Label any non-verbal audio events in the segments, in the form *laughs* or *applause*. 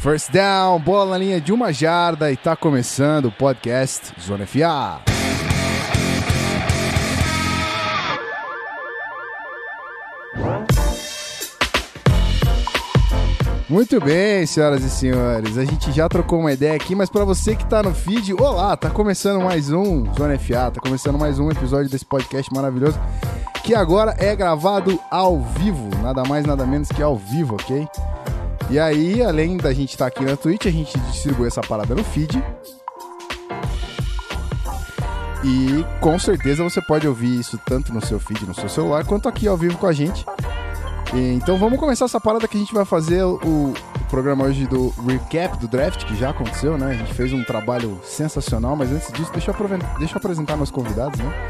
First down, bola na linha de uma jarda e tá começando o podcast Zona FA. Muito bem, senhoras e senhores. A gente já trocou uma ideia aqui, mas para você que tá no feed, olá, tá começando mais um Zona FA, tá começando mais um episódio desse podcast maravilhoso, que agora é gravado ao vivo, nada mais nada menos que ao vivo, ok? E aí, além da gente estar tá aqui na Twitch, a gente distribui essa parada no feed. E com certeza você pode ouvir isso tanto no seu feed, no seu celular, quanto aqui ao vivo com a gente. Então vamos começar essa parada que a gente vai fazer o, o, programa hoje do recap do draft, que já aconteceu, né? A gente fez um trabalho sensacional, mas antes disso, deixa eu, deixa eu apresentar meus convidados, né?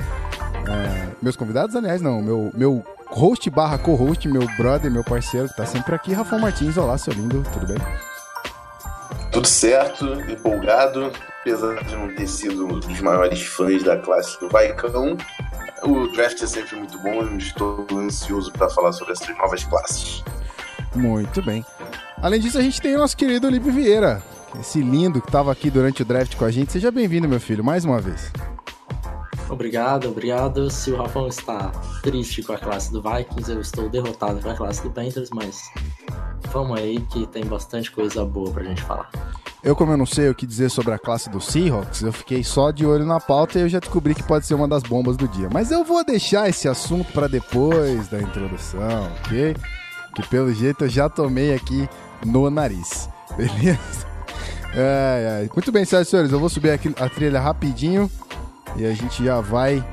É, meus convidados, aliás, não, meu, meu host barra co-host, meu brother, meu parceiro, que tá sempre aqui, Rafa Martins. Olá, seu lindo, tudo bem? Tudo certo, empolgado, apesar de não ter sido um dos maiores fãs da classe do Vaicão, o draft é sempre muito bom e estou ansioso para falar sobre essas novas classes. Muito bem. Além disso, a gente tem o nosso querido Olipe Vieira, esse lindo que estava aqui durante o draft com a gente. Seja bem-vindo, meu filho, mais uma vez. Obrigado, obrigado. Se o Rafão está triste com a classe do Vikings, eu estou derrotado com a classe do Panthers, mas vamos aí que tem bastante coisa boa pra gente falar. Eu, como eu não sei o que dizer sobre a classe do Seahawks, eu fiquei só de olho na pauta e eu já descobri que pode ser uma das bombas do dia. Mas eu vou deixar esse assunto para depois da introdução, ok? Que pelo jeito eu já tomei aqui no nariz, *laughs* beleza? É, é. Muito bem, senhoras e senhores, eu vou subir aqui a trilha rapidinho e a gente já vai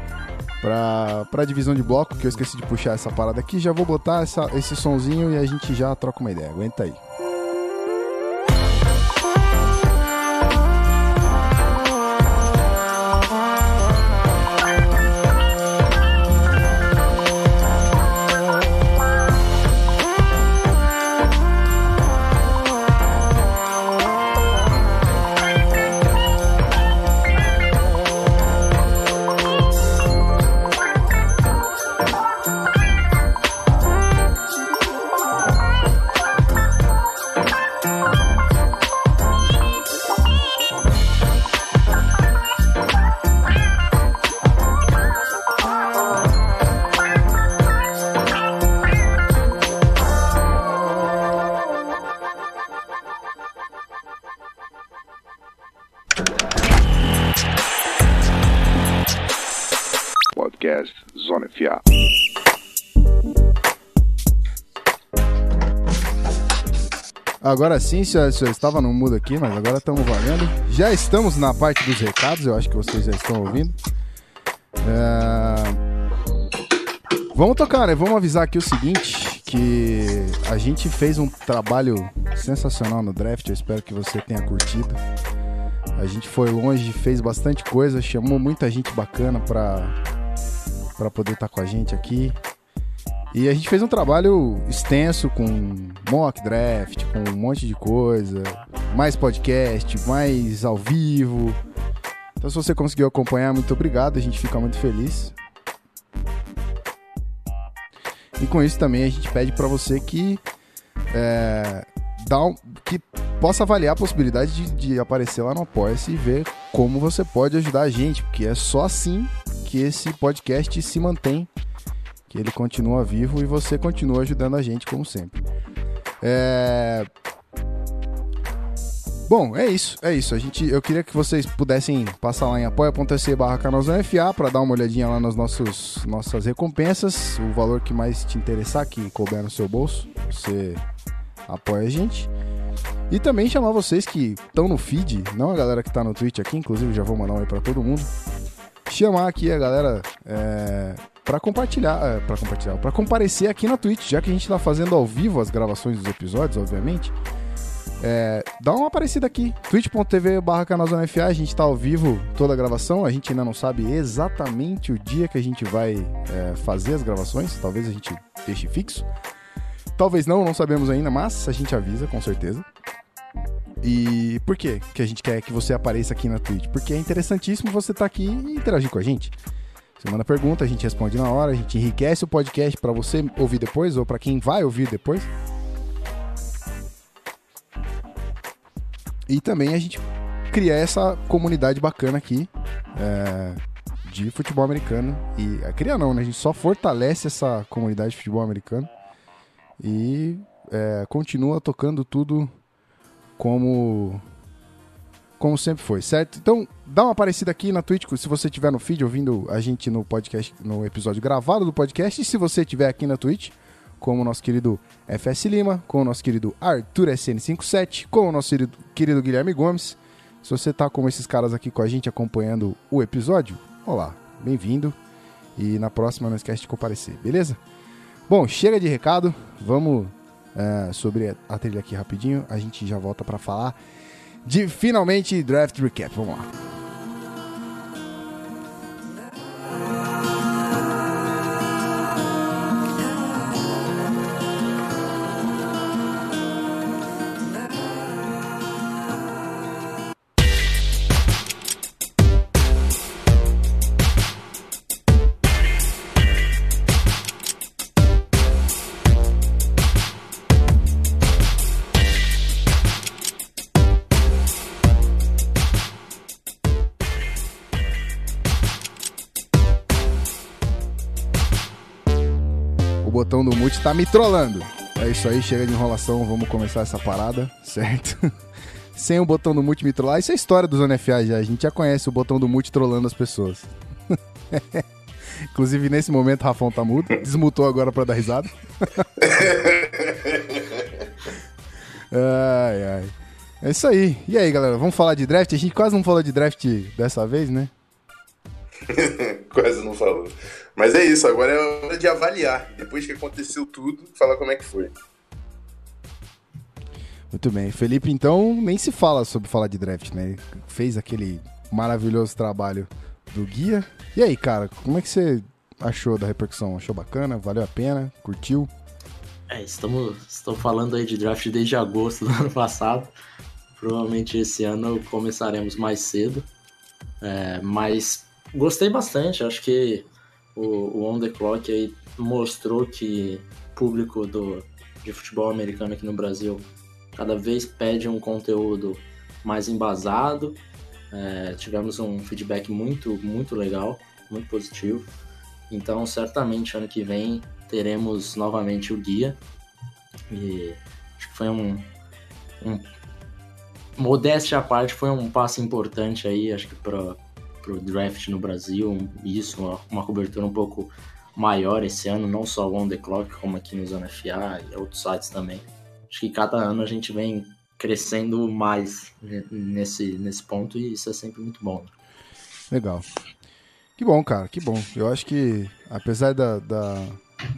pra, pra divisão de bloco, que eu esqueci de puxar essa parada aqui. Já vou botar essa, esse sonzinho e a gente já troca uma ideia. Aguenta aí. Agora sim, senhoras e senhores, estava no mudo aqui, mas agora estamos valendo. Já estamos na parte dos recados, eu acho que vocês já estão ouvindo. É... Vamos tocar, né? Vamos avisar aqui o seguinte, que a gente fez um trabalho sensacional no draft, eu espero que você tenha curtido. A gente foi longe, fez bastante coisa, chamou muita gente bacana para para poder estar tá com a gente aqui. E a gente fez um trabalho extenso com mock draft, com um monte de coisa, mais podcast, mais ao vivo. Então, se você conseguiu acompanhar, muito obrigado, a gente fica muito feliz. E com isso também a gente pede para você que é, dá um, que possa avaliar a possibilidade de, de aparecer lá no Apoia-se e ver como você pode ajudar a gente, porque é só assim que esse podcast se mantém ele continua vivo e você continua ajudando a gente como sempre. É... Bom, é isso, é isso. A gente, eu queria que vocês pudessem passar lá em apoia.se barra FA para dar uma olhadinha lá nas nossos, nossas recompensas, o valor que mais te interessar, que couber no seu bolso, você apoia a gente. E também chamar vocês que estão no feed, não a galera que está no Twitch aqui, inclusive já vou mandar um aí para todo mundo. Chamar aqui a galera é, para compartilhar, é, para compartilhar, para comparecer aqui na Twitch, já que a gente tá fazendo ao vivo as gravações dos episódios, obviamente. É, dá uma aparecida aqui, twitch.tv barra a gente tá ao vivo toda a gravação, a gente ainda não sabe exatamente o dia que a gente vai é, fazer as gravações, talvez a gente deixe fixo. Talvez não, não sabemos ainda, mas a gente avisa com certeza. E por quê que a gente quer que você apareça aqui na Twitch? Porque é interessantíssimo você estar tá aqui e interagir com a gente. Você manda pergunta, a gente responde na hora, a gente enriquece o podcast para você ouvir depois ou para quem vai ouvir depois. E também a gente cria essa comunidade bacana aqui é, de futebol americano. E é, cria não, né? A gente só fortalece essa comunidade de futebol americano e é, continua tocando tudo como como sempre foi, certo? Então, dá uma aparecida aqui na Twitch, se você estiver no feed ouvindo a gente no podcast, no episódio gravado do podcast, e se você estiver aqui na Twitch, como o nosso querido FS Lima, com o nosso querido Arthur SN57, com o nosso querido, querido Guilherme Gomes. Se você tá como esses caras aqui com a gente acompanhando o episódio, olá, bem-vindo. E na próxima não esquece de comparecer, beleza? Bom, chega de recado, vamos é, sobre a trilha aqui rapidinho, a gente já volta para falar de finalmente Draft Recap. Vamos lá. Botão do mute tá me trollando. É isso aí, chega de enrolação, vamos começar essa parada, certo? *laughs* Sem o botão do mute me trollar, isso é história dos NFA já, a gente já conhece o botão do mute trollando as pessoas. *laughs* Inclusive, nesse momento, o Rafão tá mudo, desmutou agora pra dar risada. *laughs* ai, ai. É isso aí. E aí, galera, vamos falar de draft? A gente quase não falou de draft dessa vez, né? quase não falou. Mas é isso, agora é hora de avaliar. Depois que aconteceu tudo, falar como é que foi. Muito bem. Felipe, então, nem se fala sobre falar de draft, né? Ele fez aquele maravilhoso trabalho do guia. E aí, cara, como é que você achou da repercussão? Achou bacana? Valeu a pena? Curtiu? É, estamos, estamos falando aí de draft desde agosto do *laughs* ano passado. Provavelmente esse ano começaremos mais cedo. É, mas gostei bastante. Acho que o, o On The Clock aí mostrou que público do, de futebol americano aqui no Brasil cada vez pede um conteúdo mais embasado. É, tivemos um feedback muito, muito legal, muito positivo. Então, certamente, ano que vem teremos novamente o guia. E acho que foi um, um modéstia à parte, foi um passo importante aí, acho que para pro draft no Brasil, isso, uma, uma, cobertura um pouco maior esse ano, não só o On The Clock, como aqui no Zona FA e outros sites também. Acho que cada ano a gente vem crescendo mais nesse, nesse ponto e isso é sempre muito bom. Né? Legal. Que bom, cara, que bom. Eu acho que, apesar da, da,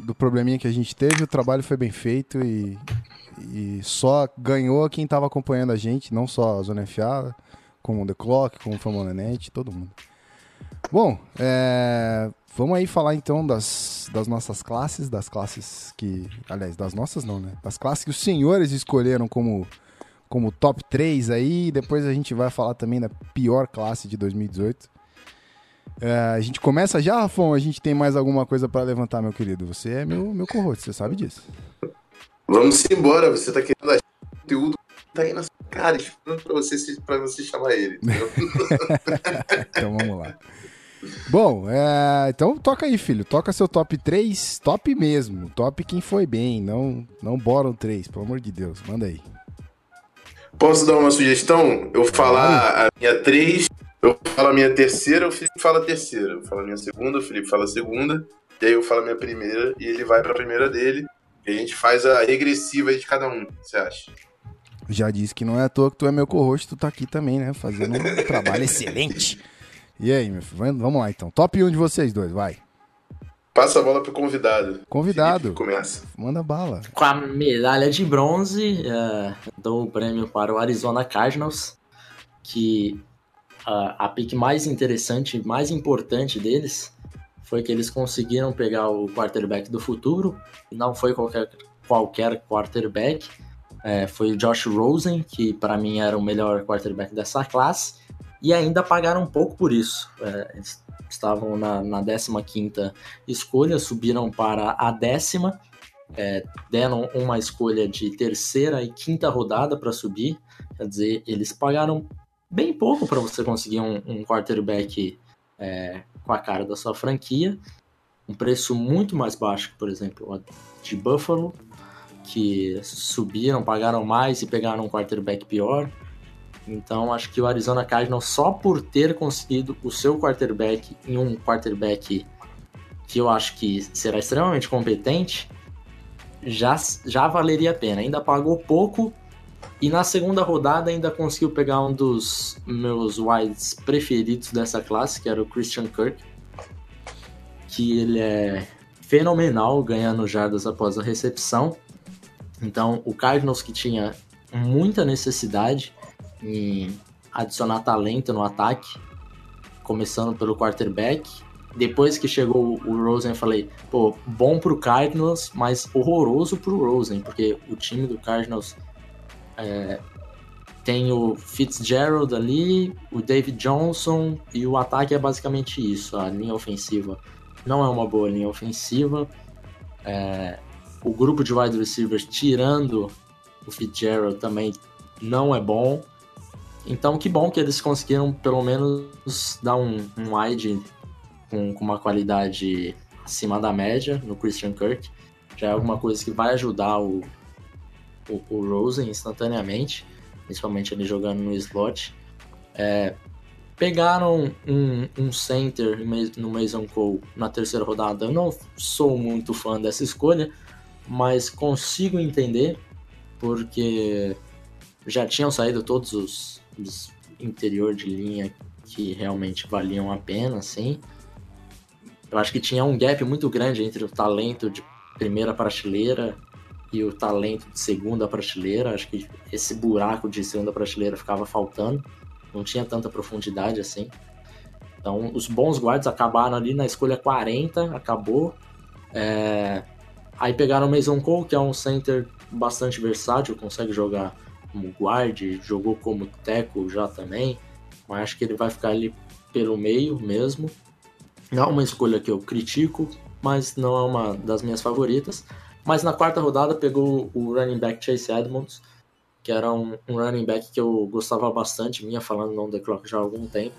do probleminha que a gente teve, o trabalho foi bem feito e, e só ganhou quem estava acompanhando a gente, não só a Zona FA, como The Clock, como Famona Net, todo mundo. Bom, é, vamos aí falar então das, das nossas classes, das classes que. Aliás, das nossas não, né? Das classes que os senhores escolheram como, como top 3 aí. Depois a gente vai falar também da pior classe de 2018. É, a gente começa já, Rafão? A gente tem mais alguma coisa para levantar, meu querido? Você é meu, meu co-host, você sabe disso. Vamos embora, você tá querendo achar conteúdo tá aí na sua cara, esperando pra você, pra você chamar ele. *laughs* então vamos lá. Bom, é, então toca aí, filho. Toca seu top 3, top mesmo. Top quem foi bem, não, não bottom 3, pelo amor de Deus. Manda aí. Posso dar uma sugestão? Eu falar a minha 3, eu falo a minha terceira, o Felipe fala a terceira. Eu falo a minha segunda, o Felipe fala a segunda, e aí eu falo a minha primeira e ele vai pra primeira dele. E a gente faz a regressiva de cada um, você acha? Já disse que não é à toa que tu é meu co-host, tu tá aqui também, né? Fazendo um *laughs* trabalho excelente. E aí, meu filho? Vamos lá então. Top 1 de vocês dois, vai. Passa a bola pro convidado. Convidado. Felipe, começa. Manda bala. Com a medalha de bronze, uh, dou o prêmio para o Arizona Cardinals, que uh, a pick mais interessante, mais importante deles foi que eles conseguiram pegar o quarterback do futuro, e não foi qualquer, qualquer quarterback, é, foi o Josh Rosen, que para mim era o melhor quarterback dessa classe, e ainda pagaram um pouco por isso. É, eles estavam na, na 15 escolha, subiram para a décima, é, deram uma escolha de terceira e quinta rodada para subir. Quer dizer, eles pagaram bem pouco para você conseguir um, um quarterback é, com a cara da sua franquia. Um preço muito mais baixo, por exemplo, de Buffalo, que subiram, pagaram mais e pegaram um quarterback pior. Então acho que o Arizona Cardinals, só por ter conseguido o seu quarterback em um quarterback que eu acho que será extremamente competente, já, já valeria a pena. Ainda pagou pouco e na segunda rodada ainda conseguiu pegar um dos meus wides preferidos dessa classe, que era o Christian Kirk, que ele é fenomenal ganhando jardas após a recepção. Então, o Cardinals que tinha muita necessidade em adicionar talento no ataque, começando pelo quarterback. Depois que chegou o Rosen, eu falei, pô, bom pro Cardinals, mas horroroso pro Rosen, porque o time do Cardinals é, tem o Fitzgerald ali, o David Johnson, e o ataque é basicamente isso. A linha ofensiva não é uma boa linha ofensiva. É, o grupo de wide receivers, tirando o Fitzgerald, também não é bom. Então, que bom que eles conseguiram pelo menos dar um, um wide com, com uma qualidade acima da média no Christian Kirk. Já é alguma coisa que vai ajudar o, o, o Rosen instantaneamente, principalmente ele jogando no slot. É, pegaram um, um center no Mason Cole na terceira rodada. Eu não sou muito fã dessa escolha, mas consigo entender porque já tinham saído todos os dos interior de linha que realmente valiam a pena, assim. Eu acho que tinha um gap muito grande entre o talento de primeira prateleira e o talento de segunda prateleira. Acho que esse buraco de segunda prateleira ficava faltando. Não tinha tanta profundidade assim. Então, os bons guards acabaram ali na escolha 40, acabou. É... Aí pegaram o Mason Cole, que é um center bastante versátil, consegue jogar como guard, jogou como teco já também, mas acho que ele vai ficar ali pelo meio mesmo. Não é uma escolha que eu critico, mas não é uma das minhas favoritas. Mas na quarta rodada pegou o running back Chase Edmonds, que era um, um running back que eu gostava bastante, vinha falando no The Clock já há algum tempo.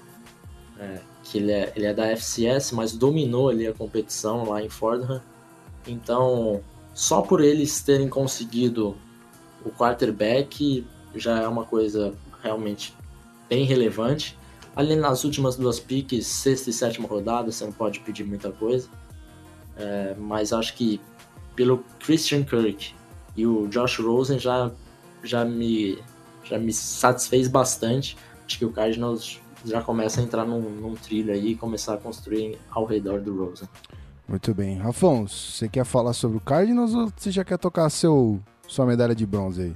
É, que ele é, ele é da FCS, mas dominou ali a competição lá em Fordham. Então, só por eles terem conseguido o quarterback já é uma coisa realmente bem relevante. Ali nas últimas duas piques, sexta e sétima rodada, você não pode pedir muita coisa. É, mas acho que pelo Christian Kirk e o Josh Rosen já, já, me, já me satisfez bastante. Acho que o Cardinals já começa a entrar num, num trilho aí e começar a construir ao redor do Rosen. Muito bem. Afonso, você quer falar sobre o Cardinals ou você já quer tocar seu sua medalha de bronze aí?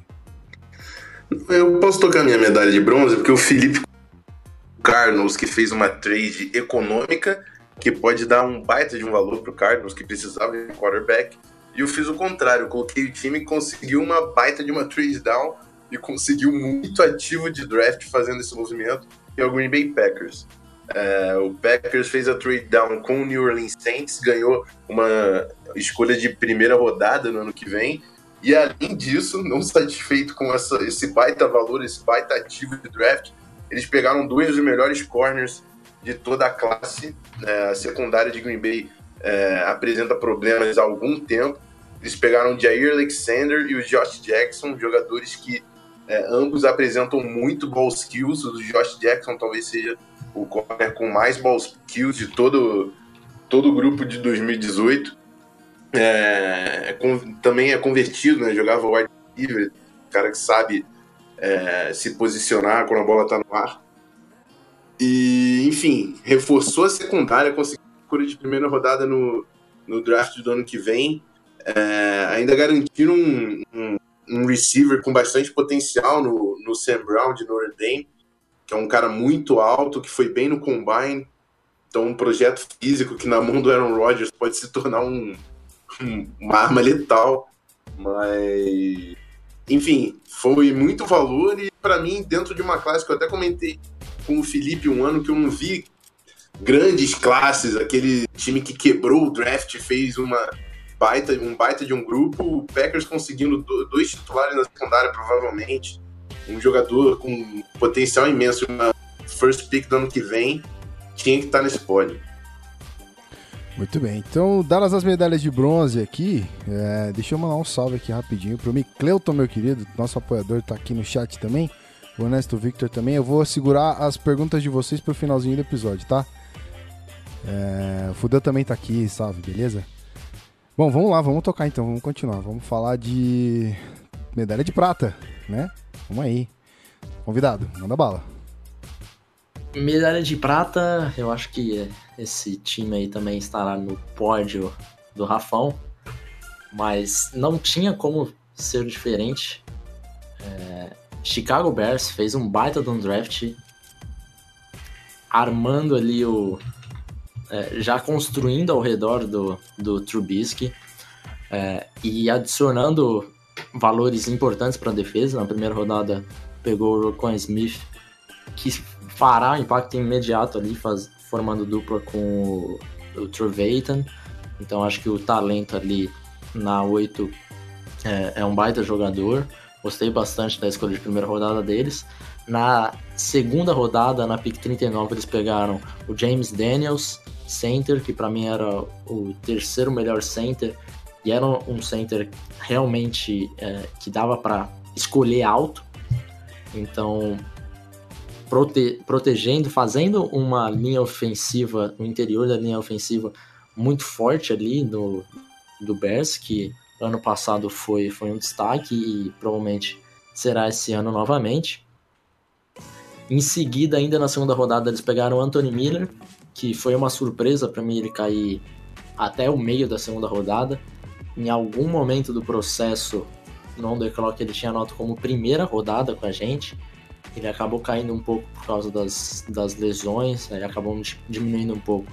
Eu posso tocar minha medalha de bronze porque o Felipe Carlos, que fez uma trade econômica, que pode dar um baita de um valor pro Cardinals, que precisava de quarterback. E eu fiz o contrário, coloquei o time e conseguiu uma baita de uma trade down e conseguiu muito ativo de draft fazendo esse movimento, que é o Green Bay Packers. É, o Packers fez a trade down com o New Orleans Saints, ganhou uma escolha de primeira rodada no ano que vem e além disso, não satisfeito com essa, esse baita valor, esse baita ativo de draft, eles pegaram dois dos melhores corners de toda a classe. É, a secundária de Green Bay é, apresenta problemas há algum tempo. Eles pegaram o Jair Alexander e o Josh Jackson, jogadores que é, ambos apresentam muito ball skills. O Josh Jackson talvez seja o corner com mais ball skills de todo, todo o grupo de 2018 é, é, com, também é convertido, né? Jogava wide receiver, cara que sabe é, se posicionar quando a bola está no ar. E, enfim, reforçou a secundária, conseguiu cura de primeira rodada no, no draft do ano que vem. É, ainda garantiram um, um, um, receiver com bastante potencial no, no Sam Brown de Notre Dame, que é um cara muito alto, que foi bem no combine. Então, um projeto físico que na mão do Aaron Rodgers pode se tornar um, uma arma letal, mas enfim, foi muito valor e para mim dentro de uma classe que eu até comentei com o Felipe um ano que eu não vi grandes classes, aquele time que quebrou o draft fez uma baita, um baita de um grupo, o Packers conseguindo dois titulares na secundária, provavelmente. Um jogador com potencial imenso, uma first pick do ano que vem, tinha que estar nesse pódio. Muito bem, então, dadas as medalhas de bronze aqui, é, deixa eu mandar um salve aqui rapidinho pro Micleuton, meu querido, nosso apoiador, tá aqui no chat também, o Ernesto Victor também. Eu vou segurar as perguntas de vocês pro finalzinho do episódio, tá? É, o Fudeu também tá aqui, salve, beleza? Bom, vamos lá, vamos tocar então, vamos continuar. Vamos falar de medalha de prata, né? Vamos aí. Convidado, manda bala. Medalha de prata, eu acho que esse time aí também estará no pódio do Rafão, mas não tinha como ser diferente. É, Chicago Bears fez um baita de um draft, armando ali o, é, já construindo ao redor do, do Trubisky é, e adicionando valores importantes para a defesa. Na primeira rodada pegou o Rocon Smith, que fará impacto imediato ali, faz, formando dupla com o, o Trevathan. Então acho que o talento ali na 8 é, é um baita jogador. Gostei bastante da escolha de primeira rodada deles. Na segunda rodada, na pick 39, eles pegaram o James Daniels, center, que para mim era o terceiro melhor center, e era um center realmente é, que dava para escolher alto. Então, prote protegendo, fazendo uma linha ofensiva, no interior da linha ofensiva, muito forte ali no, do Bears, que ano passado foi, foi um destaque e provavelmente será esse ano novamente. Em seguida, ainda na segunda rodada, eles pegaram o Anthony Miller, que foi uma surpresa para mim ele cair até o meio da segunda rodada. Em algum momento do processo, no on the clock ele tinha nota como primeira rodada com a gente. Ele acabou caindo um pouco por causa das, das lesões, aí acabou diminuindo um pouco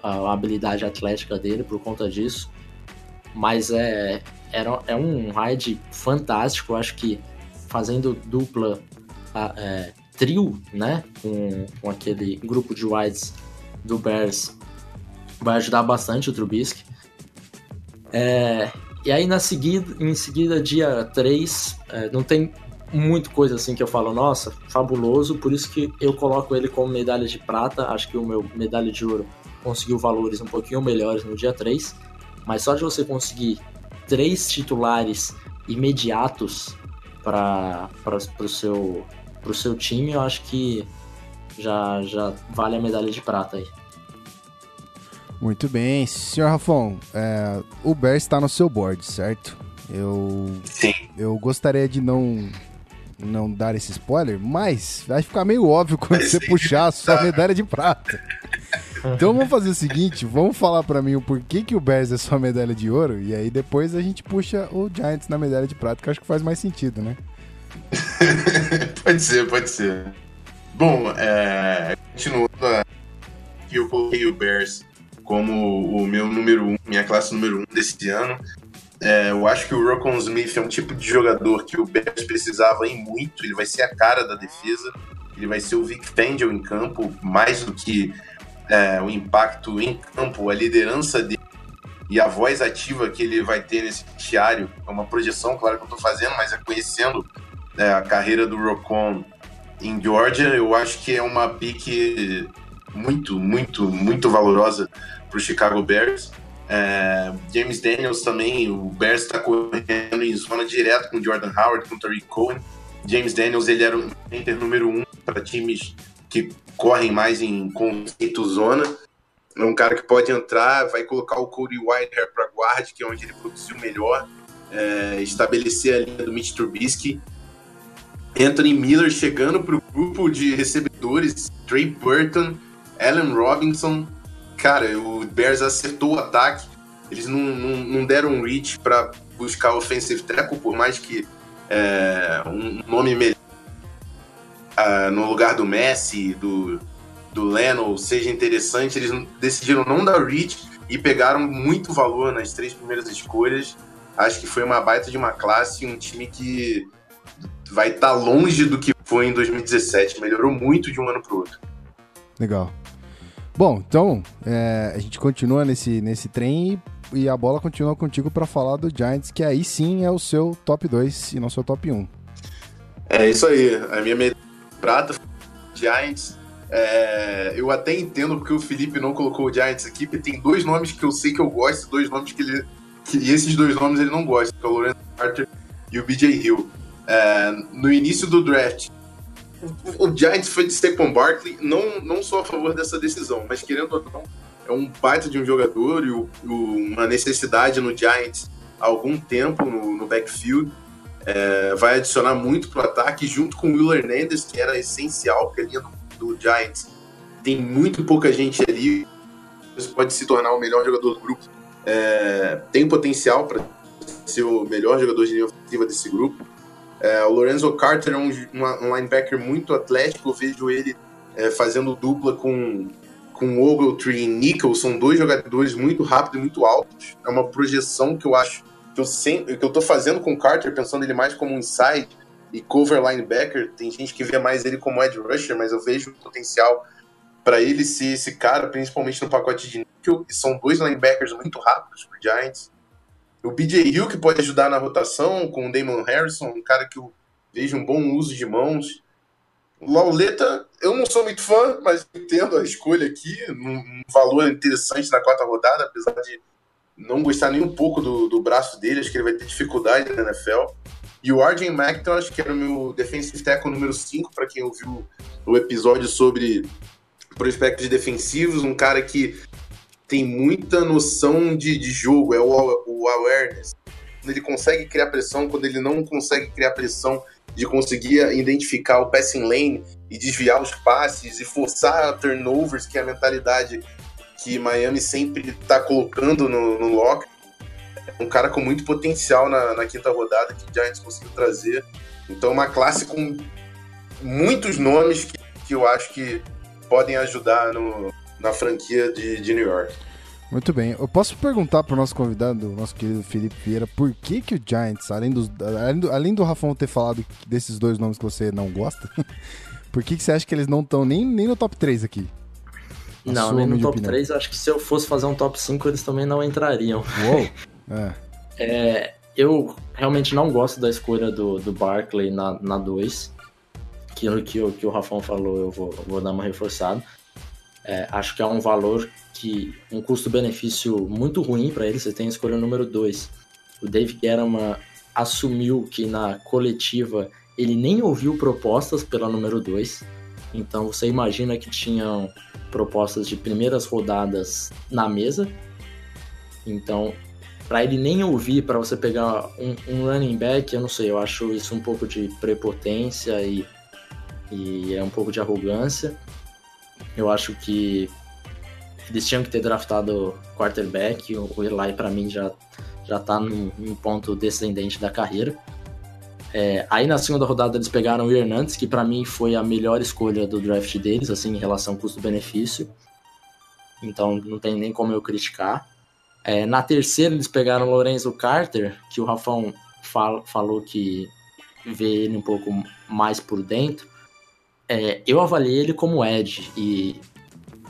a habilidade atlética dele por conta disso. Mas é, era, é um ride fantástico, eu acho que fazendo dupla, é, trio, né, com, com aquele grupo de wides do Bears vai ajudar bastante o Trubisky. É, e aí na seguida, em seguida, dia 3, é, não tem muita coisa assim que eu falo, nossa, fabuloso, por isso que eu coloco ele como medalha de prata. Acho que o meu medalha de ouro conseguiu valores um pouquinho melhores no dia 3, mas só de você conseguir três titulares imediatos para o seu, seu time, eu acho que já, já vale a medalha de prata aí. Muito bem. Senhor Rafão, é, o Bear está no seu board, certo? Eu, Sim. eu gostaria de não não dar esse spoiler, mas vai ficar meio óbvio quando você puxar a sua *laughs* medalha de prata. Então vamos fazer o seguinte, vamos falar para mim o porquê que o Bears é sua medalha de ouro e aí depois a gente puxa o Giants na medalha de prata, que eu acho que faz mais sentido, né? *laughs* pode ser, pode ser. Bom, é, continuando eu coloquei o Bears como o meu número um, minha classe número um desse ano. É, eu acho que o Rocon Smith é um tipo de jogador que o Bears precisava em muito. Ele vai ser a cara da defesa. Ele vai ser o Vic Fangio em campo, mais do que é, o impacto em campo, a liderança dele e a voz ativa que ele vai ter nesse vestiário. É uma projeção, claro que eu estou fazendo, mas é conhecendo é, a carreira do Rocon em Georgia, eu acho que é uma pique muito, muito, muito valorosa para o Chicago Bears. É, James Daniels também, o Bears está correndo em zona direto com Jordan Howard, com Tariq Cohen. James Daniels ele era o center número um para times que correm mais em conceito zona. É um cara que pode entrar, vai colocar o Cody Whitehair para guarda, que é onde ele produziu melhor, é, estabelecer a linha do Mitch Trubisky Anthony Miller chegando para o grupo de recebedores, Trey Burton, Allen Robinson. Cara, o Bears acertou o ataque. Eles não, não, não deram um reach para buscar offensive tackle, por mais que é, um nome melhor uh, no lugar do Messi, do, do Leno, seja interessante. Eles decidiram não dar reach e pegaram muito valor nas três primeiras escolhas. Acho que foi uma baita de uma classe, um time que vai estar tá longe do que foi em 2017. Melhorou muito de um ano para o outro. Legal. Bom, então é, a gente continua nesse, nesse trem e e a bola continua contigo para falar do Giants, que aí sim é o seu top 2 e não seu top 1. É isso aí. A minha medalha prata Giants. É, eu até entendo porque o Felipe não colocou o Giants aqui, porque tem dois nomes que eu sei que eu gosto e dois nomes que ele. Que, e esses dois nomes ele não gosta, que é o Lorenzo Carter e o BJ Hill. É, no início do draft, o, Giants foi de Saquon Barkley, não, não sou a favor dessa decisão, mas querendo ou não, é um baita de um jogador e o, uma necessidade no Giants há algum tempo no, no backfield. É, vai adicionar muito para o ataque, junto com o Will Hernandez, que era essencial, porque a linha do, do Giants tem muito pouca gente ali. Pode se tornar o melhor jogador do grupo. É, tem potencial para ser o melhor jogador de linha ofensiva desse grupo. É, o Lorenzo Carter é um, um, linebacker muito atlético. Eu vejo ele é, fazendo dupla com, com Ogletree e Nickel. São dois jogadores muito rápidos e muito altos. É uma projeção que eu acho que eu, sempre, que eu tô fazendo com o Carter, pensando ele mais como um inside e cover linebacker. Tem gente que vê mais ele como edge rusher, mas eu vejo potencial para ele ser esse cara, principalmente no pacote de nickel. E são dois linebackers muito rápidos pro Giants. O BJ Hill, que pode ajudar na rotação, com o Damon Harrison, um cara que eu vejo um bom uso de mãos. Lauleta, eu não sou muito fã, mas entendo a escolha aqui, um valor interessante na quarta rodada, apesar de não gostar nem um pouco do, do braço dele, acho que ele vai ter dificuldade na NFL. E o RJ Macton, acho que era o meu defensive tackle número 5, para quem ouviu o episódio sobre prospectos defensivos, um cara que tem muita noção de, de jogo, é o, o awareness. Quando ele consegue criar pressão, quando ele não consegue criar pressão, de conseguir identificar o passing lane e desviar os passes e forçar turnovers, que é a mentalidade que Miami sempre está colocando no, no lock. É um cara com muito potencial na, na quinta rodada que o Giants conseguiu trazer. Então, uma classe com muitos nomes que, que eu acho que podem ajudar no, na franquia de, de New York. Muito bem. Eu posso perguntar para o nosso convidado, nosso querido Felipe Vieira, por que que o Giants, além, dos, além, do, além do Rafão ter falado desses dois nomes que você não gosta, *laughs* por que, que você acha que eles não estão nem, nem no top 3 aqui? A não, nem no top opinião. 3. Acho que se eu fosse fazer um top 5, eles também não entrariam. Uou! *laughs* É. é eu realmente não gosto da escolha do, do Barkley na, na 2. Aquilo que, o, que o Rafão falou, eu vou, vou dar uma reforçada. É, acho que é um valor que. um custo-benefício muito ruim para ele. Você tem a escolha número 2. O Dave Guerrero assumiu que na coletiva ele nem ouviu propostas pela número 2. Então você imagina que tinham propostas de primeiras rodadas na mesa. Então, para ele nem ouvir, para você pegar um, um, running back, eu não sei, eu acho isso um pouco de prepotência e, e é um pouco de arrogância. Eu acho que eles tinham que ter draftado quarterback. O Eli, para mim, já, já tá num, num, ponto descendente da carreira. É, aí na segunda rodada eles pegaram o Hernandes, que para mim foi a melhor escolha do draft deles, assim, em relação custo-benefício. Então não tem nem como eu criticar. É, na terceira eles pegaram o Lorenzo Carter, que o Rafão fal falou que vê ele um pouco mais por dentro. É, eu avaliei ele como Ed e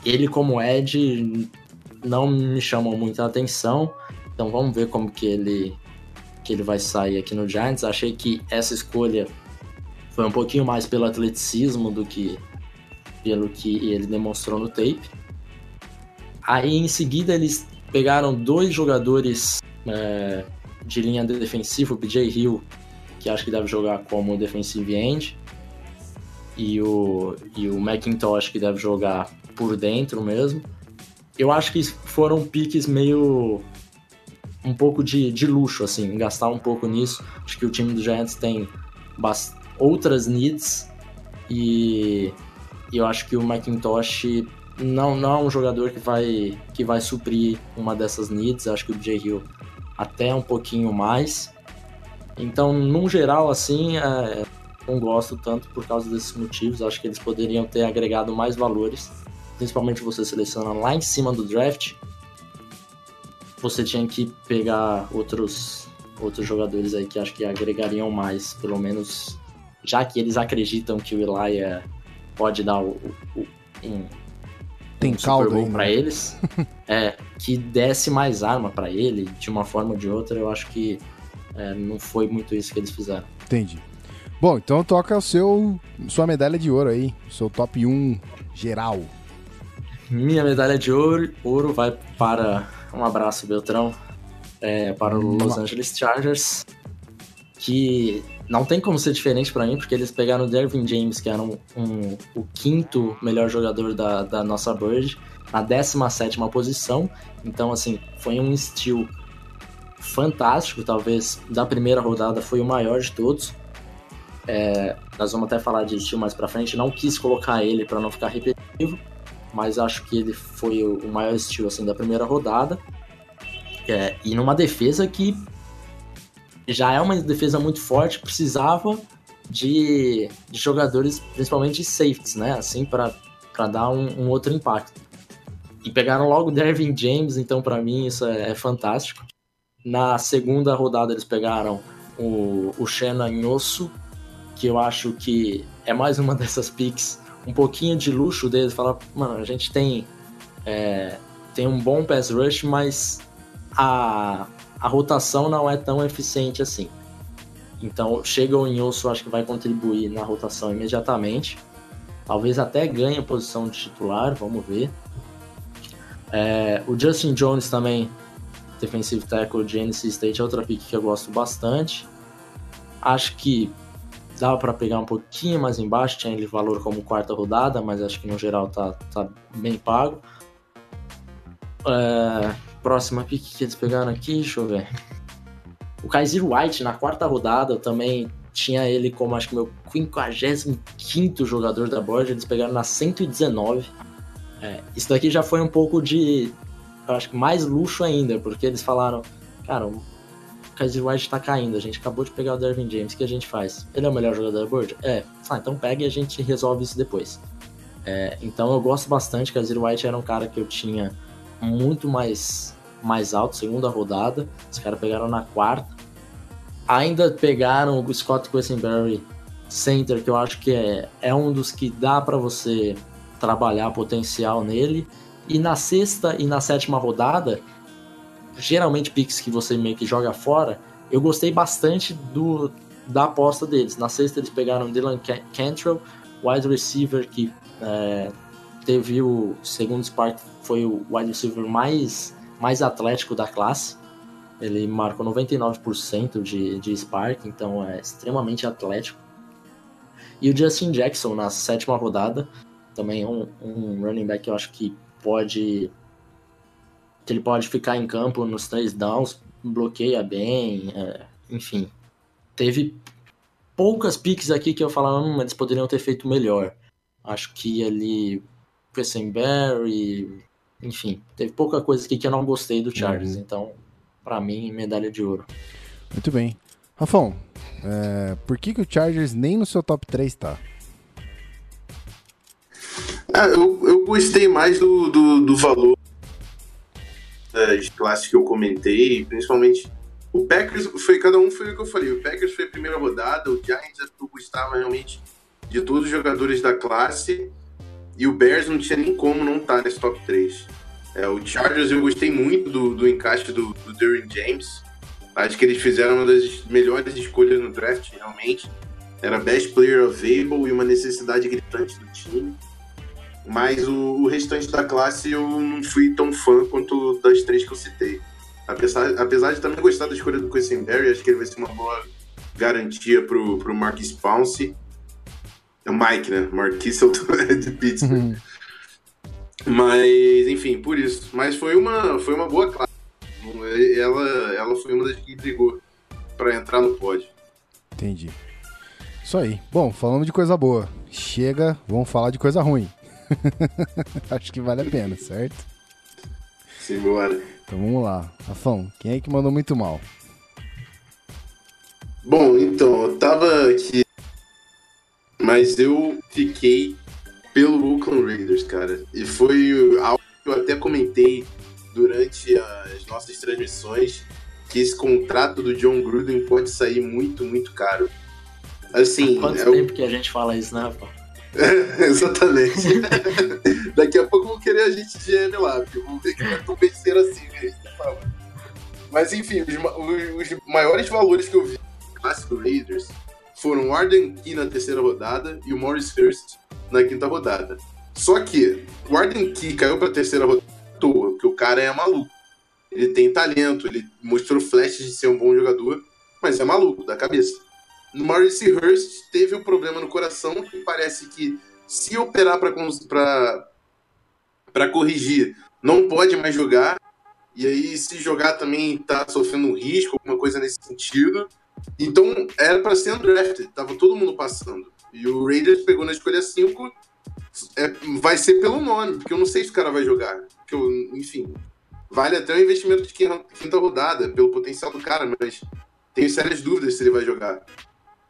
ele como Ed não me chamou muita atenção. Então vamos ver como que ele que ele vai sair aqui no Giants. Achei que essa escolha foi um pouquinho mais pelo atleticismo do que pelo que ele demonstrou no tape. Aí em seguida eles pegaram dois jogadores é, de linha defensiva, o BJ Hill, que acho que deve jogar como defensive end, e o, e o Macintosh que deve jogar por dentro mesmo. Eu acho que foram piques meio um pouco de, de luxo, assim, gastar um pouco nisso. Acho que o time do Giants tem outras needs e, eu acho que o Macintosh não, não é um jogador que vai, que vai suprir uma dessas needs. Acho que o J. Hill até um pouquinho mais. Então, num geral, assim, é, não gosto tanto por causa desses motivos. Acho que eles poderiam ter agregado mais valores, principalmente você seleciona lá em cima do draft. Você tinha que pegar outros outros jogadores aí que acho que agregariam mais, pelo menos já que eles acreditam que o Elijah pode dar o, o, um, Tem caldo aí, para eles, *laughs* é, que desse mais arma para ele, de uma forma ou de outra, eu acho que é, não foi muito isso que eles fizeram. Entendi. Bom, então toca o seu sua medalha de ouro aí, seu top 1 geral. Minha medalha de ouro, ouro vai para um abraço Beltrão, é, para o Los Angeles Chargers, que não tem como ser diferente para mim, porque eles pegaram o Dervin James, que era um, um, o quinto melhor jogador da, da nossa Bird, na 17 posição. Então, assim, foi um estilo fantástico, talvez da primeira rodada foi o maior de todos. É, nós vamos até falar de estilo mais para frente. Não quis colocar ele para não ficar repetitivo, mas acho que ele foi o, maior estilo assim da primeira rodada. É, e numa defesa que já é uma defesa muito forte, precisava de, de jogadores, principalmente de safeties, né? Assim, para dar um, um, outro impacto. E pegaram logo o Dervin James, então para mim isso é, é, fantástico. Na segunda rodada eles pegaram o, o Shannon Nhosso, que eu acho que é mais uma *laughs* dessas picks, um pouquinho de luxo deles. Falar, mano, a gente tem, é, tem um bom pass rush, mas a, a rotação não é tão eficiente assim. Então, chega o Inhosso, acho que vai contribuir na rotação imediatamente. Talvez até ganhe a posição de titular, vamos ver. É, o Justin Jones também, defensive tackle de NC State, é outra pick que eu gosto bastante. Acho que dá para pegar um pouquinho mais embaixo, tinha ele valor como quarta rodada, mas acho que no geral tá, tá bem pago. É, Próxima pick que eles pegaram aqui, deixa eu ver. O Kaiser White, na quarta rodada, eu também tinha ele como acho que meu 55 jogador da board, eles pegaram na 119. É, isso daqui já foi um pouco de. Eu acho que mais luxo ainda, porque eles falaram, cara, Kaiser White tá caindo, a gente acabou de pegar o Dervin James, o que a gente faz? Ele é o melhor jogador da board? É, ah, então pega e a gente resolve isso depois. É, então eu gosto bastante, Kaiser White era um cara que eu tinha muito mais, mais alto, segunda rodada. Os caras pegaram na quarta. Ainda pegaram o Scott Quessenberry Center, que eu acho que é, é um dos que dá para você trabalhar potencial nele. E na sexta e na sétima rodada, geralmente picks que você meio que joga fora, eu gostei bastante do da aposta deles. Na sexta eles pegaram Dylan Cantrell, wide receiver que é, teve o segundo Spark foi o wide receiver mais, mais atlético da classe. Ele marcou 99% de, de Spark, então é extremamente atlético. E o Justin Jackson na sétima rodada, também um, um running back que eu acho que pode. Que ele pode ficar em campo nos três downs, bloqueia bem, é, enfim. Teve poucas picks aqui que eu falava, hum, eles poderiam ter feito melhor. Acho que ele Quessenberry, enfim, teve pouca coisa aqui que eu não gostei do Chargers, uhum. então, para mim, medalha de ouro. Muito bem. Rafão, é, por que, que o Chargers nem no seu top 3 tá? Ah, eu, eu gostei mais do, do, do valor das classes que eu comentei, principalmente o Packers foi cada um foi o que eu falei. O Packers foi a primeira rodada, o Giants gostava realmente de todos os jogadores da classe. E o Bears não tinha nem como não estar tá nesse top 3. É, o Chargers eu gostei muito do, do encaixe do, do James. Acho que eles fizeram uma das melhores escolhas no draft, realmente. Era best player available e uma necessidade gritante do time. Mas o, o restante da classe eu não fui tão fã quanto das três que eu citei. Apesar, apesar de também gostar da escolha do Quessenberry, acho que ele vai ser uma boa garantia pro, pro Marquis Pounce. É o Mike, né? Marquis é *laughs* de Pittsburgh. Uhum. Mas, enfim, por isso. Mas foi uma, foi uma boa classe. Ela, ela foi uma das que brigou para entrar no pódio. Entendi. Isso aí. Bom, falando de coisa boa. Chega, vamos falar de coisa ruim. *laughs* Acho que vale a pena, certo? Simbora. Então vamos lá. Rafão, quem é que mandou muito mal? Bom, então, eu tava aqui mas eu fiquei pelo Oakland Raiders, cara. E foi algo que eu até comentei durante as nossas transmissões, que esse contrato do John Gruden pode sair muito, muito caro. Assim, Há quanto é tempo o... que a gente fala isso, né, Rafa? É, *laughs* exatamente. *laughs* Daqui a pouco vão querer a gente de M lá, porque vão ver que não é tão besteira assim gente tá. Mas enfim, os, os, os maiores valores que eu vi no Clássico Raiders foram o Arden Key na terceira rodada e o Morris Hurst na quinta rodada. Só que o Arden Key caiu pra terceira rodada à toa, porque o cara é maluco. Ele tem talento, ele mostrou flashes de ser um bom jogador, mas é maluco da cabeça. Maurice Hurst teve um problema no coração que parece que se operar para corrigir, não pode mais jogar. E aí, se jogar também tá sofrendo um risco, alguma coisa nesse sentido. Então, era para ser undrafted, tava todo mundo passando. E o Raiders pegou na escolha 5, é, vai ser pelo nome, porque eu não sei se o cara vai jogar. Porque eu, enfim, vale até o investimento de quinta rodada, pelo potencial do cara, mas tenho sérias dúvidas se ele vai jogar.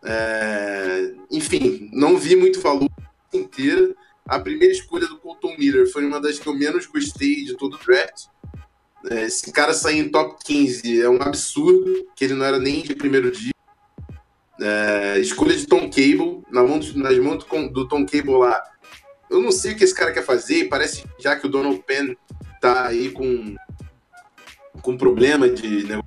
É, enfim, não vi muito valor inteira. A primeira escolha do Colton Miller foi uma das que eu menos gostei de todo o draft. É, esse cara sair em top 15 é um absurdo, que ele não era nem de primeiro dia. É, escolha de Tom Cable, na mão, nas mãos do, Tom Cable lá. Eu não sei o que esse cara quer fazer, parece já que o Donald Penn tá aí com, com problema de né,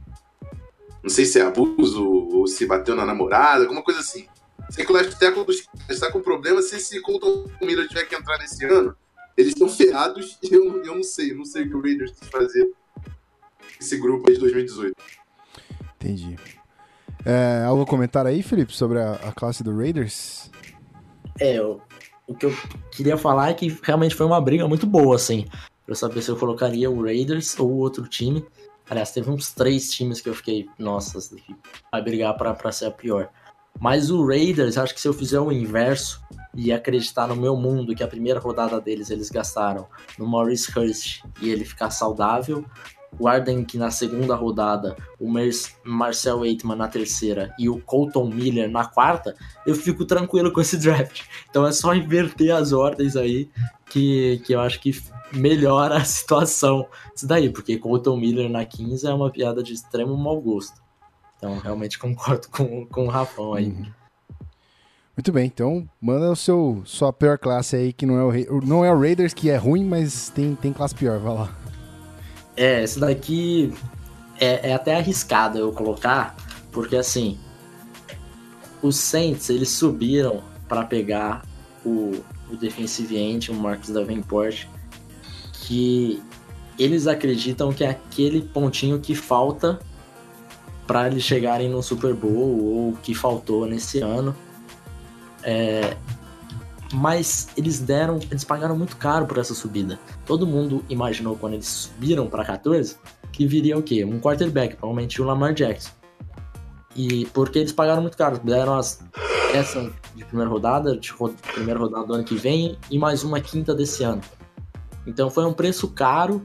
não sei se é abuso ou se bateu na namorada, alguma coisa assim. Sei que o left tackle está com problema. Se esse Colton Miller tiver que entrar nesse ano, eles estão ferrados e eu, eu não sei. Não sei o que o Raiders tem que fazer esse grupo aí de 2018. Entendi. É, algo a comentar aí, Felipe, sobre a, a classe do Raiders? É, eu, o que eu queria falar é que realmente foi uma briga muito boa, assim, pra saber se eu colocaria o Raiders ou outro time. Aliás, teve uns três times que eu fiquei, nossa, vai brigar para ser a pior. Mas o Raiders, acho que se eu fizer o inverso e acreditar no meu mundo que a primeira rodada deles eles gastaram no Maurice Hurst e ele ficar saudável, o que na segunda rodada, o Marcel Waitman na terceira e o Colton Miller na quarta, eu fico tranquilo com esse draft. Então é só inverter as ordens aí que, que eu acho que melhora a situação isso daí, porque Colton Miller na 15 é uma piada de extremo mau gosto. Então, realmente concordo com, com o Rafão aí. Uhum. Muito bem, então manda o seu sua pior classe aí, que não é o, não é o Raiders, que é ruim, mas tem, tem classe pior, vai lá. É, esse daqui é, é até arriscado eu colocar, porque assim, os Saints, eles subiram para pegar o, o defensive end, o Marcus Davenport, que eles acreditam que é aquele pontinho que falta para eles chegarem no Super Bowl ou que faltou nesse ano. É, mas eles deram, eles pagaram muito caro por essa subida. Todo mundo imaginou quando eles subiram para 14 que viria o quê? Um quarterback, provavelmente o Lamar Jackson. E porque eles pagaram muito caro, deram as, essa de primeira rodada, de primeira rodada do ano que vem e mais uma quinta desse ano. Então foi um preço caro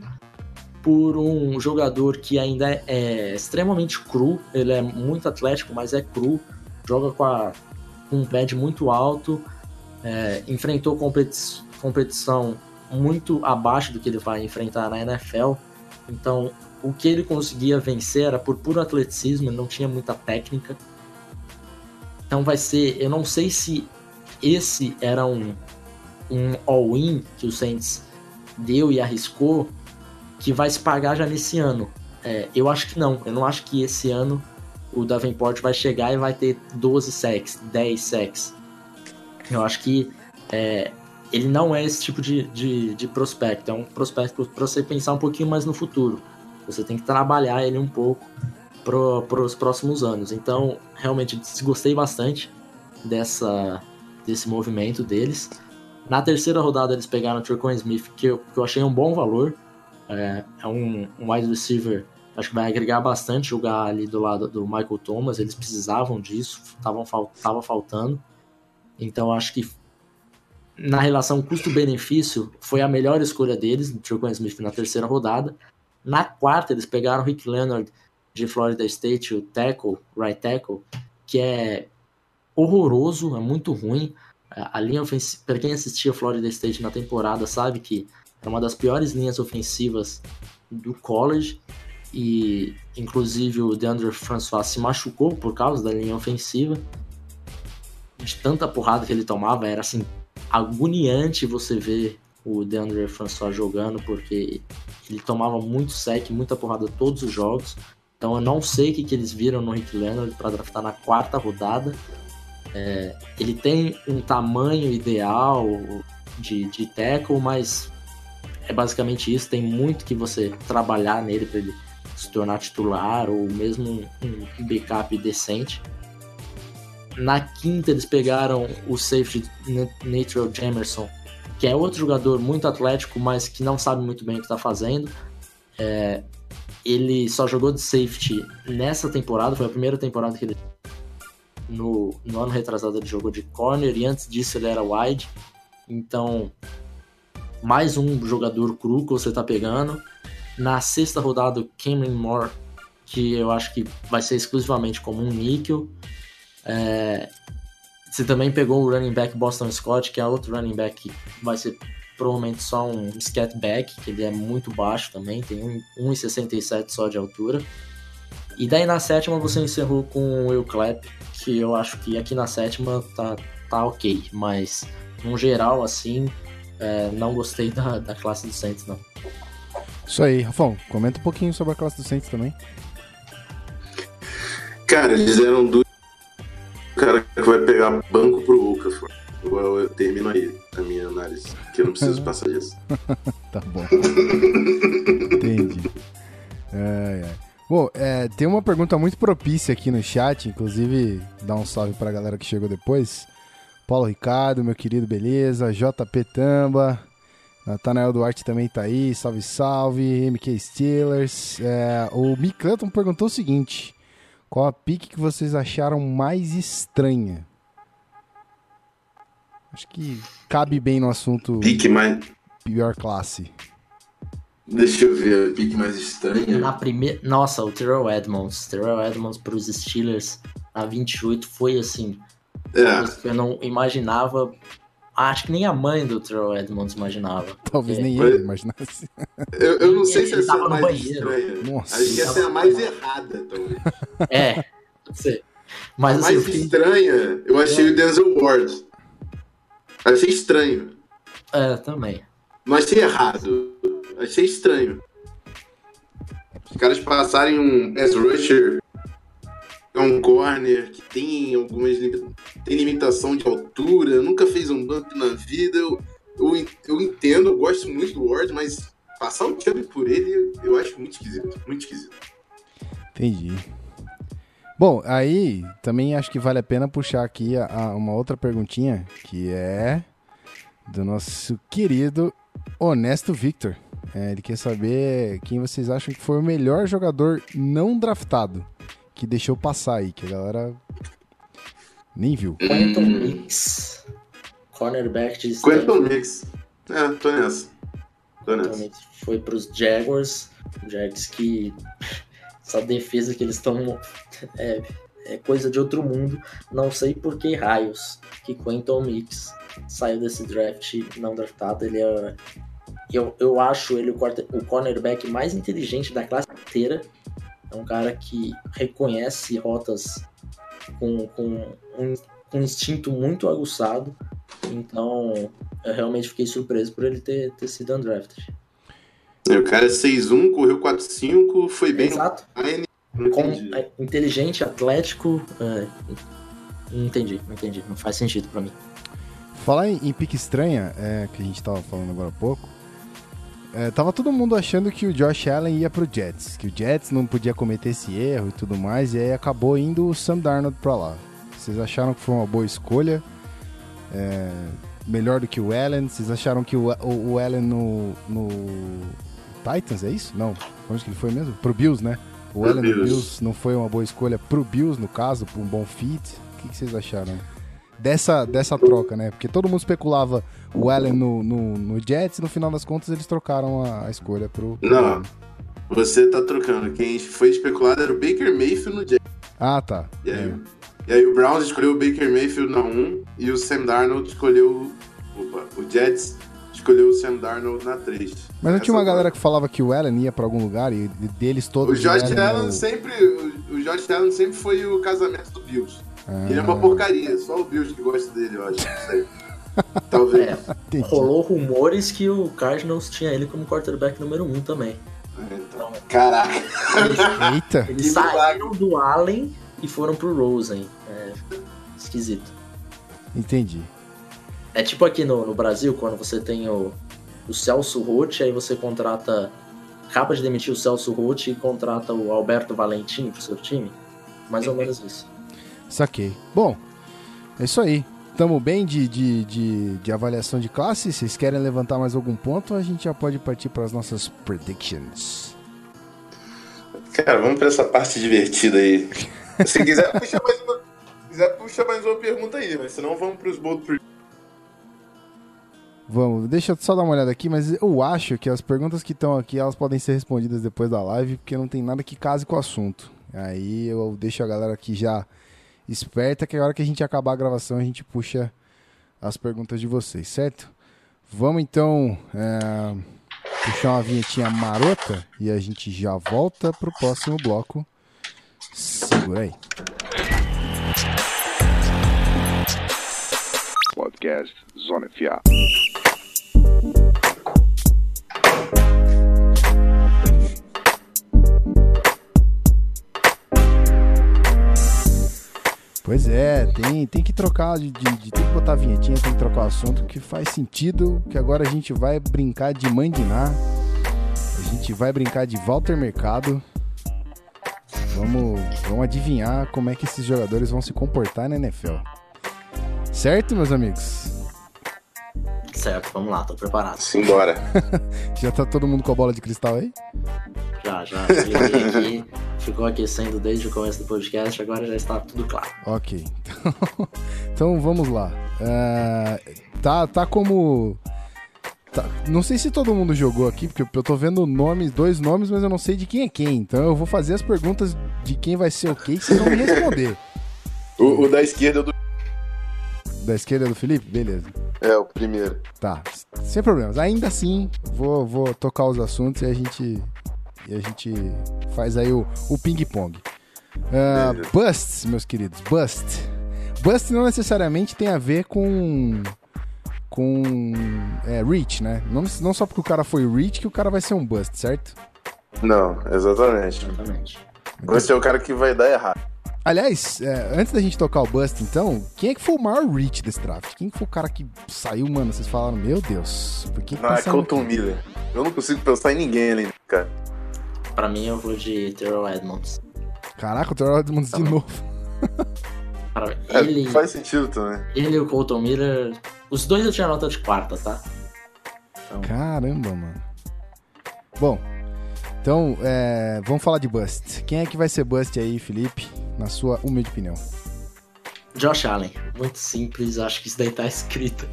por um jogador que ainda é, é extremamente cru, ele é muito atlético, mas é cru, joga com, a, com um pad muito alto, é, enfrentou competi competição muito abaixo do que ele vai enfrentar na NFL, então o que ele conseguia vencer era por puro atleticismo, ele não tinha muita técnica. Então vai ser, eu não sei se esse era um, um all-in que o Saints deu e arriscou que vai se pagar já nesse ano. É, eu acho que não. Eu não acho que esse ano o Davenport vai chegar e vai ter 12 sacks, 10 sacks. Eu acho que é, ele não é esse tipo de, de, de prospecto. É um prospecto para você pensar um pouquinho mais no futuro. Você tem que trabalhar ele um pouco para os próximos anos. Então, realmente, gostei bastante dessa, desse movimento deles. Na terceira rodada eles pegaram o Trequan Smith, que eu, que eu achei um bom valor. É, é um, um wide receiver, acho que vai agregar bastante jogar ali do lado do Michael Thomas. Eles precisavam disso, tavam, tava faltando. Então acho que na relação custo-benefício foi a melhor escolha deles, o Trequan Smith na terceira rodada. Na quarta eles pegaram o Rick Leonard de Florida State, o tackle, right tackle, que é horroroso, é muito ruim. A linha ofensiva, para quem assistia Florida State na temporada, sabe que é uma das piores linhas ofensivas do college. E inclusive o DeAndre François se machucou por causa da linha ofensiva. De tanta porrada que ele tomava, era assim, agoniante você ver o DeAndre François jogando, porque ele tomava muito sec, muita porrada todos os jogos. Então eu não sei o que, que eles viram no Rick Leonard para draftar na quarta rodada. É, ele tem um tamanho ideal de, de tackle, mas é basicamente isso. Tem muito que você trabalhar nele para ele se tornar titular ou mesmo um, backup decente. Na quinta eles pegaram o safety Natural Jamerson, que é outro jogador muito atlético, mas que não sabe muito bem o que está fazendo. É, ele só jogou de safety nessa temporada, foi a primeira temporada que ele no, no ano retrasado ele jogou de corner e antes disso ele era wide. Então, mais um jogador cru que você está pegando. Na sexta rodada, Cameron Moore, que eu acho que vai ser exclusivamente como um níquel. É, você também pegou o running back Boston Scott, que é outro running back que vai ser provavelmente só um scat back, que ele é muito baixo também, tem 1,67 só de altura. E daí na sétima você encerrou com o Will Clapp, que eu acho que aqui na sétima tá, tá ok, mas no geral, assim, é, não gostei da, da classe do Saints, não. Isso aí, Rafão, comenta um pouquinho sobre a classe do Saints também. Cara, eles eram do cara que vai pegar banco pro Okafor. Eu, eu termino aí a minha análise, que eu não preciso passar disso. *laughs* tá bom. Entendi. Ai, ai. Bom, é, tem uma pergunta muito propícia aqui no chat, inclusive dá um salve pra galera que chegou depois. Paulo Ricardo, meu querido, beleza? JP Tamba, Natanael Duarte também tá aí, salve, salve. MK Steelers. É, o Mick Clanton perguntou o seguinte: qual a pique que vocês acharam mais estranha? Acho que cabe bem no assunto. Pique mais. Pior classe. Deixa eu ver, a pique mais estranha. Na primeira. Nossa, o Terrell Edmonds. Terrell Edmonds para os Steelers na 28 foi assim. É. Eu não imaginava. Acho que nem a mãe do Terrell Edmonds imaginava. Talvez porque... nem ele imaginasse. *laughs* Eu, eu não sei se essa é a mais banheiro. estranha. Nossa. Acho que essa é a mais errada, talvez. *laughs* É, não sei. Mas, a assim, mais fiquei... estranha, eu achei é. o Denzel Ward. Achei estranho. É, também. Não achei errado. Achei estranho. Os caras passarem um pass rusher, é um corner que tem algumas tem limitação de altura, nunca fez um bump na vida. Eu, eu, eu entendo, eu gosto muito do Ward, mas passar um chub por ele eu acho muito esquisito. Muito esquisito. Entendi. Bom, aí também acho que vale a pena puxar aqui a, a uma outra perguntinha, que é do nosso querido Honesto Victor. É, ele quer saber quem vocês acham que foi o melhor jogador não draftado que deixou passar aí, que a galera nem viu. Quentin Mix. Cornerback de Quentin Mix. É, tô nessa. Tô nessa. Foi pros Jaguars. Jags que. *laughs* Essa defesa que eles estão. É, é, coisa de outro mundo. Não sei por que raios que Quentin Mix saiu desse draft não draftado. Ele é eu, eu acho ele o, o cornerback mais inteligente da classe inteira. É um cara que reconhece rotas com, com um, um instinto muito aguçado. Então, eu realmente fiquei surpreso por ele ter, ter sido undrafted. É, o cara é 6'1, correu 4'5, foi bem Exato. no Com, é, inteligente, atlético. É, não entendi, não entendi. Não faz sentido para mim. Falar em, em pique estranha, é, que a gente tava falando agora há pouco, é, tava todo mundo achando que o Josh Allen ia pro Jets, que o Jets não podia cometer esse erro e tudo mais, e aí acabou indo o Sam Darnold pra lá. Vocês acharam que foi uma boa escolha? É, melhor do que o Allen? Vocês acharam que o, o, o Allen no, no, Titans, é isso? Não. Onde que ele foi mesmo? Pro Bills, né? O Allen no Bills não foi uma boa escolha pro Bills, no caso, pra um bom fit. O que, que vocês acharam? Dessa, dessa troca, né? Porque todo mundo especulava o Allen no, no, no Jets e no final das contas eles trocaram a, a escolha pro. Não, você tá trocando. Quem foi especulado era o Baker Mayfield no Jets. Ah, tá. E aí, é. e aí o Browns escolheu o Baker Mayfield na 1 e o Sam Darnold escolheu. Opa, o Jets escolheu o Sam Darnold na 3. Mas não tinha uma galera que falava que o Allen ia pra algum lugar e deles todos. O Josh Allen, Allen sempre. O, o Josh Allen sempre foi o casamento do Bills. Ah. Ele é uma porcaria, só o Bills que gosta dele, eu acho. Talvez. É, rolou rumores que o Cardinals tinha ele como quarterback número um também. Então, caraca. Eita. *laughs* Eles Que milagre. saíram do Allen e foram pro Rosen. É esquisito. Entendi. É tipo aqui no, no Brasil, quando você tem o, o Celso Rotti, aí você contrata. Acaba de demitir o Celso Rotti e contrata o Alberto Valentim pro seu time. Mais ou menos isso. Saquei. Bom, é isso aí. Tamo bem de, de, de, de avaliação de classe. Vocês querem levantar mais algum ponto? A gente já pode partir para as nossas predictions. Cara, vamos pra essa parte divertida aí. Se quiser, puxa mais uma. Se quiser, puxa mais uma pergunta aí, mas senão vamos pros bold pre- Vamos, deixa eu só dar uma olhada aqui, mas eu acho que as perguntas que estão aqui, elas podem ser respondidas depois da live, porque não tem nada que case com o assunto. Aí eu deixo a galera aqui já esperta, que a hora que a gente acabar a gravação, a gente puxa as perguntas de vocês, certo? Vamos então é, puxar uma vinhetinha marota e a gente já volta pro próximo bloco. Segura aí. Podcast Zona FA. Pois é, tem, tem que trocar de, de, Tem que botar a vinhetinha, tem que trocar o assunto que faz sentido. Que agora a gente vai brincar de Mandiná. A gente vai brincar de Walter Mercado. Vamos, vamos adivinhar como é que esses jogadores vão se comportar na NFL. Certo, meus amigos? Certo, vamos lá, tô preparado. Simbora. *laughs* Já tá todo mundo com a bola de cristal aí? Já, já. Aqui, ficou aquecendo desde o começo do podcast, agora já está tudo claro. Ok. Então, *laughs* então vamos lá. Ah, tá, tá como. tá- não sei se todo mundo jogou aqui, porque eu tô vendo nomes, dois nomes, mas eu não sei de quem é quem. Então eu vou fazer as perguntas de quem vai ser o quê e vocês vão me responder. *laughs* O, o da esquerda é do. Da esquerda do Felipe? Beleza. É, o primeiro. Tá, sem problemas. Ainda assim, vou, vou tocar os assuntos e a gente, e a gente faz aí o, o ping-pong. Beleza. busts, meus queridos, bust. Bust não necessariamente tem a ver com com é, reach, né? Não, não só porque o cara foi reach que o cara vai ser um bust, certo? Não, exatamente. Exatamente. Você é o cara que vai dar errado. Aliás, é, antes da gente tocar o bust, então, quem é que foi o maior reach desse draft? Quem que foi o cara que saiu, mano? Vocês falaram, meu Deus, por que, que Não, tá é Colton aqui? Miller. Eu não consigo pensar em ninguém ali, cara. Pra mim, eu vou de Terrell Edmonds. Caraca, o Terrell Edmonds de novo. Pra- *laughs* É, Ele, faz sentido também. ele e o Colton Miller, os dois eu tinha nota de quarta, tá? Então, Caramba, mano. Bom, então, é, vamos falar de bust. Quem é que vai ser bust aí, Felipe, na sua humilde opinião? Josh Allen, muito simples, acho que isso daí tá escrito.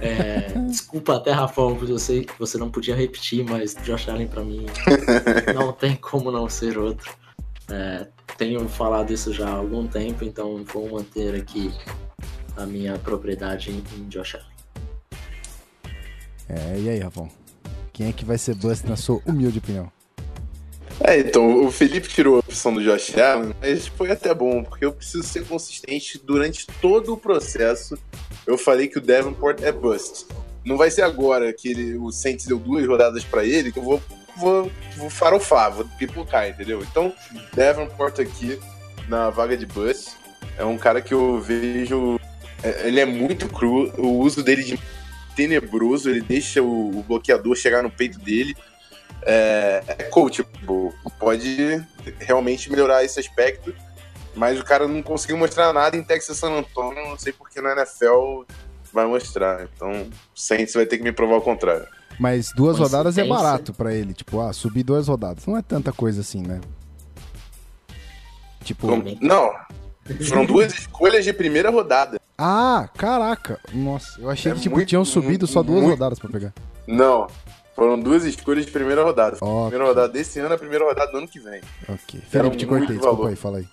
É, *laughs* desculpa até, Rafael, porque eu sei que você não podia repetir, mas Josh Allen pra mim *laughs* não tem como não ser outro. É, tenho falado isso já há algum tempo, então vou manter aqui a minha propriedade em, em Josh Allen. É, e aí, Rafão? Quem é que vai ser bust na sua humilde opinião? É, então, o Felipe tirou a opção do Josh Allen, mas foi até bom, porque eu preciso ser consistente durante todo o processo. Eu falei que o Davenport é bust. Não vai ser agora que ele, o Saints deu duas rodadas pra ele que eu vou, vou, vou farofar, vou pipocar, entendeu? Então, Davenport aqui na vaga de bust é um cara que eu vejo. é, Ele é muito cru, o uso dele de tenebroso, ele deixa o, o bloqueador chegar no peito dele é, é coachable. Pode realmente melhorar esse aspecto. Mas o cara não conseguiu mostrar nada em Texas San Antonio. Não sei porque na NFL vai mostrar. Então, Saints vai ter que me provar o contrário. Mas duas rodadas é barato pra ele. Tipo, ah, subir duas rodadas. Não é tanta coisa assim, né? Tipo, Como- Não, foram duas escolhas de primeira rodada. ah, caraca. Nossa, eu achei É que tipo, muito, tinham subido só duas muito- rodadas pra pegar. Não, foram duas escolhas de primeira rodada. Ok. Primeira rodada desse ano, a primeira rodada do ano que vem. Ok. Felipe, te muito cortei, desculpa valor. aí, fala aí.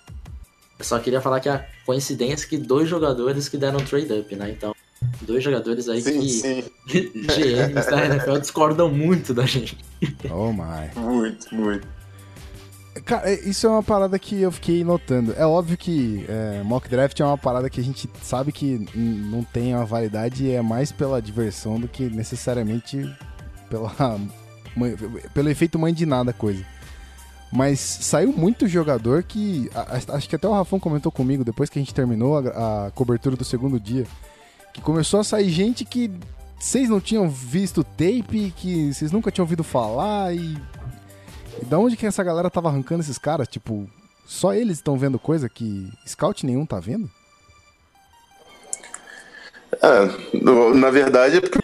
Eu só queria falar que a coincidência é que dois jogadores que deram trade up, né? Então, dois jogadores aí Sim, que sim, *laughs* GMs da NFL discordam muito da gente. Oh my. muito, muito. Cara, é, isso é uma parada que eu fiquei notando. É óbvio que é, mock draft é uma parada que a gente sabe que não tem uma validade e é mais pela diversão do que necessariamente pela, pelo efeito mãe de nada coisa. Mas saiu muito jogador que. Acho que até o Rafão comentou comigo depois que a gente terminou a, a cobertura do segundo dia. Que começou a sair gente que vocês não tinham visto tape, que vocês nunca tinham ouvido falar e. E da onde que essa galera tava arrancando esses caras? Tipo, só eles estão vendo coisa que scout nenhum tá vendo? É, na verdade é porque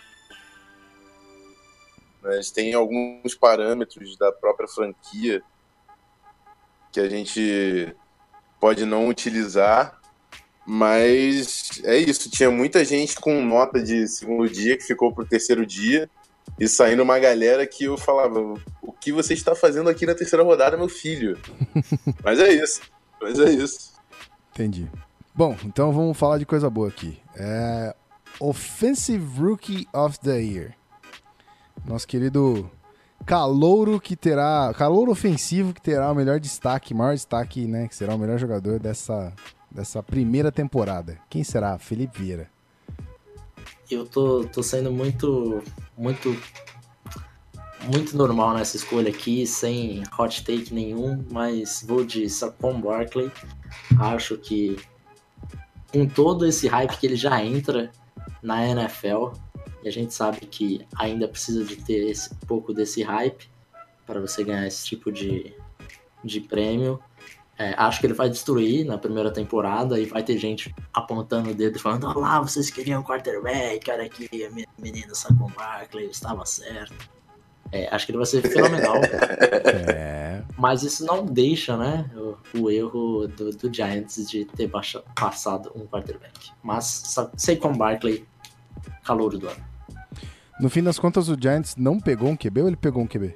mas tem alguns parâmetros da própria franquia que a gente pode não utilizar, mas é isso. Tinha muita gente com nota de segundo dia que ficou pro terceiro dia e saindo uma galera que eu falava: o que você está fazendo aqui na terceira rodada, meu filho? *laughs* mas é isso. Mas é isso. Entendi. Bom, então vamos falar de coisa boa aqui. É... Offensive Rookie of the Year. Nosso querido Calouro que terá. Calouro ofensivo que terá o melhor destaque, maior destaque, né? Que será o melhor jogador dessa, dessa primeira temporada. Quem será? Felipe Vieira. Eu tô, tô sendo muito. muito. muito normal nessa escolha aqui, sem hot take nenhum, mas vou de Saquon Barkley. Acho que com todo esse hype que ele já entra na NFL, e a gente sabe que ainda precisa de ter esse pouco desse hype para você ganhar esse tipo de, de prêmio. É, acho que ele vai destruir na primeira temporada e vai ter gente apontando o dedo falando: Olha lá, vocês queriam quarterback, cara, aqui, menino Saquon Barkley, estava certo. É, acho que ele vai ser fenomenal. *laughs* É. Mas isso não deixa, né, o, o erro do, do, Giants de ter baixa, passado um quarterback. Mas Saquon Barkley, calor do ano. No fim das contas, o Giants não pegou um QB ou ele pegou um QB?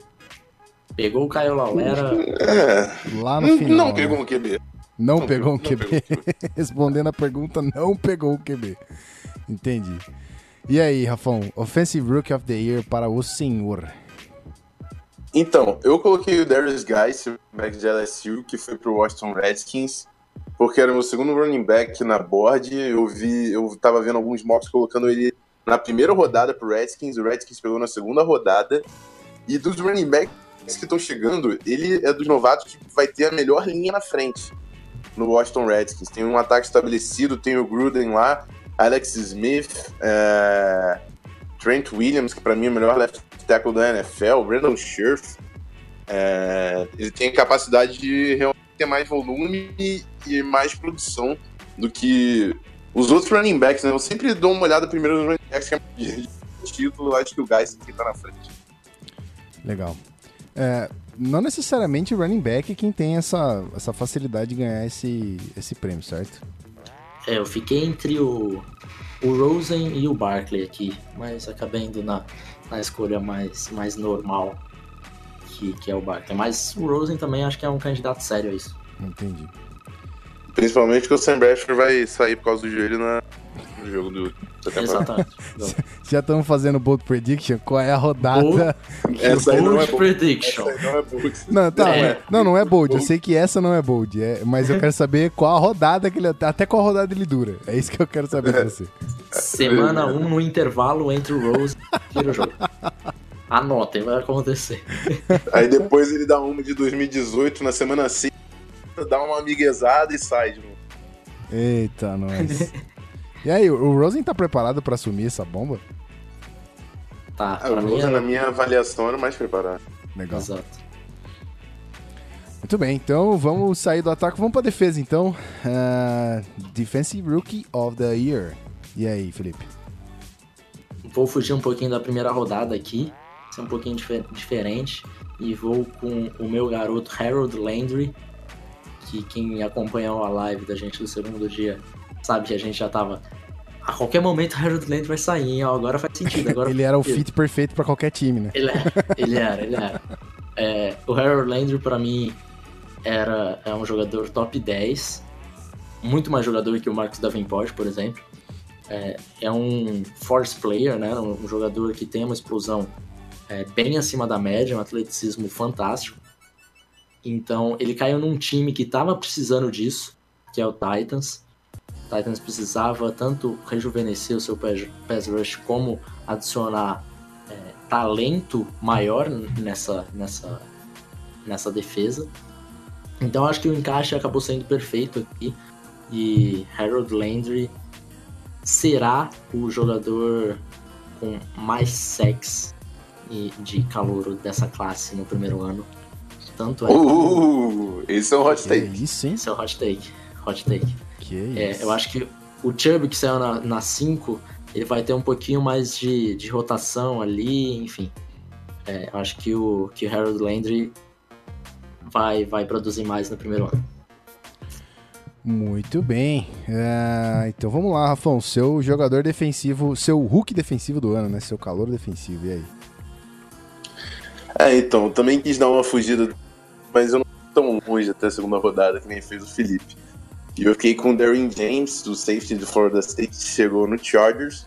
Pegou o Caio Laulera. É. Lá no final. Não né? pegou um QB. Não, não pegou um QB. Pegou. *laughs* Respondendo a pergunta, não pegou um QB. Entendi. E aí, Rafão, Offensive Rookie of the Year para o senhor. Então, eu coloquei o Darius Guy, back de LSU, que foi pro Washington Redskins, porque era o meu segundo running back na board. Eu vi, eu tava vendo alguns mocks colocando ele na primeira rodada pro Redskins, o Redskins pegou na segunda rodada. E dos running backs que estão chegando, ele é dos novatos que vai ter a melhor linha na frente no Washington Redskins. Tem um ataque estabelecido, tem o Gruden lá, Alex Smith, é... Trent Williams, que para mim é o melhor left tackle da NFL, Brandon Scherf. É... Ele tem capacidade de realmente ter mais volume e mais produção do que os outros running backs, né? Eu sempre dou uma olhada primeiro nos running backs que é de título, acho que o Guys que tá na frente. Legal. É, não necessariamente o running back é quem tem essa, essa facilidade de ganhar esse, esse prêmio, certo? É, eu fiquei entre o, o Rosen e o Barkley aqui, mas acabei indo na, na escolha mais, mais normal, que, que é o Barkley. Mas o Rosen também acho que é um candidato sério a isso. Entendi. Principalmente que o Sam Bradford vai sair por causa do joelho na, no jogo do, Exatamente. *laughs* Já estamos fazendo bold prediction? Qual é a rodada? Bold, *laughs* essa bold não é prediction. Essa não é bold. Não, tá, é. não, não é bold. Eu sei que essa não é bold, é, mas eu quero saber qual a rodada que ele até qual rodada ele dura. É isso que eu quero saber de você. Semana 1 um, no intervalo entre o Rose e o jogo. Anotem, vai acontecer. Aí depois ele dá uma de 2018 na semana 5 *laughs* dá uma amiguezada e sai de novo. Eita, nós. *laughs* e aí, o Rosen tá preparado para assumir essa bomba? Tá. Ah, o Rosen, na minha avaliação, era mais preparado. Legal. Exato. Muito bem, então vamos sair do ataque, vamos pra defesa então. Uh, Defensive Rookie of the Year. E aí, Felipe? Vou fugir um pouquinho da primeira rodada aqui, ser um pouquinho dif diferente, e vou com o meu garoto Harold Landry, que quem acompanhou a live da gente do segundo dia sabe que a gente já tava. A qualquer momento o Harold Land vai sair, hein? agora faz sentido. Agora *laughs* ele era o fit perfeito para qualquer time, né? Ele, é, ele era, ele era. É, o Harold Landry, para mim, era é um jogador top 10. Muito mais jogador que o Marcos Davenport, por exemplo. É, é um force player, né? Um, jogador que tem uma explosão é, bem acima da média, um atleticismo fantástico. Então ele caiu num time que estava precisando disso, que é o Titans. O Titans precisava tanto rejuvenescer o seu pass rush como adicionar é, talento maior nessa, nessa, nessa defesa. Então acho que o encaixe acabou sendo perfeito aqui. E Harold Landry será o jogador com mais sex de calor dessa classe no primeiro ano. Tanto é. Uh, esse é um hot take. Que isso, hein? Esse é o hot take. Hot take. Que É, isso. eu acho que o Chubb que saiu na 5, ele vai ter um pouquinho mais de, de rotação ali, enfim. É, eu acho que o, que o Harold Landry vai, vai produzir mais no primeiro ano. Muito bem. É, então vamos lá, Rafão. Seu jogador defensivo, seu Hulk defensivo do ano, né? Seu calor defensivo. E aí? É, então, também quis dar uma fugida, mas eu não fui tão longe até a segunda rodada que nem fez o Felipe. E eu fiquei com o Darren James, do safety do Florida State, que chegou no Chargers.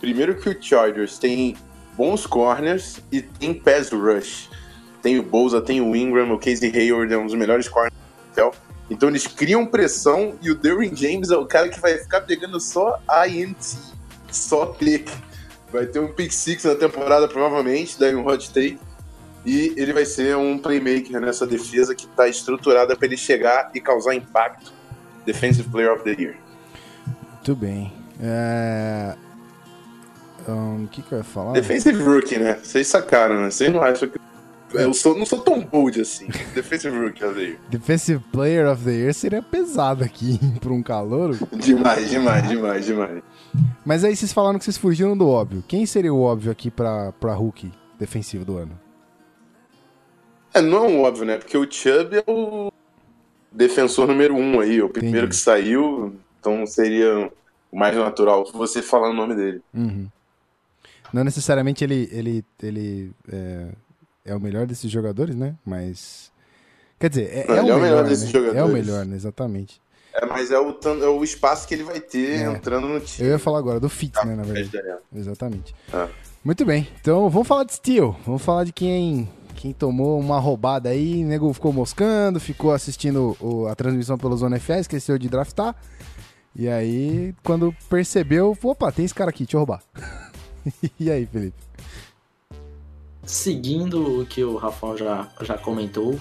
Primeiro que o Chargers tem bons corners e tem pass rush. Tem o Bolsa, tem o Ingram, o Casey Hayward é um dos melhores corners do NFL. Então eles criam pressão e o Derwin James é o cara que vai ficar pegando só INT, só pick. Vai ter um pick six na temporada, provavelmente, daí um hot take. E ele vai ser um playmaker nessa defesa que está estruturada para ele chegar e causar impacto. Defensive Player of the Year. Muito bem. É... O que, que eu ia falar? Defensive Rookie, né? Vocês sacaram, né? Vocês não acham que. Eu sou, não sou tão bold assim. *laughs* Defensive Rookie of the Year. Defensive Player of the Year seria pesado aqui para um calouro. *laughs* Demais, demais, demais, demais. Mas aí vocês falaram que vocês fugiram do óbvio. Quem seria o óbvio aqui para pra Hulk defensivo do ano? É, não é um óbvio, né? Porque o Chubb é o defensor número um aí, o primeiro Entendi. que saiu, então seria o mais natural você falar o nome dele. Uhum. Não necessariamente ele, ele, ele é, é o melhor desses jogadores, né? Mas. Quer dizer, é, Não, é o melhor, desses né? jogadores. É o melhor, né? Exatamente. É, mas é o, é o espaço que ele vai ter É. entrando no Eu time. ia falar agora do fit, né? Na verdade. Daniel. Exatamente. Ah. Muito bem. Então vamos falar de Steel. Vamos falar de quem, quem tomou uma roubada aí. Nego ficou moscando, ficou assistindo o- a transmissão pelo Zona FA, esqueceu de draftar. E aí, quando percebeu, opa, tem esse cara aqui, deixa eu roubar. *laughs* e aí, Felipe? Seguindo o que o Rafão já, já comentou,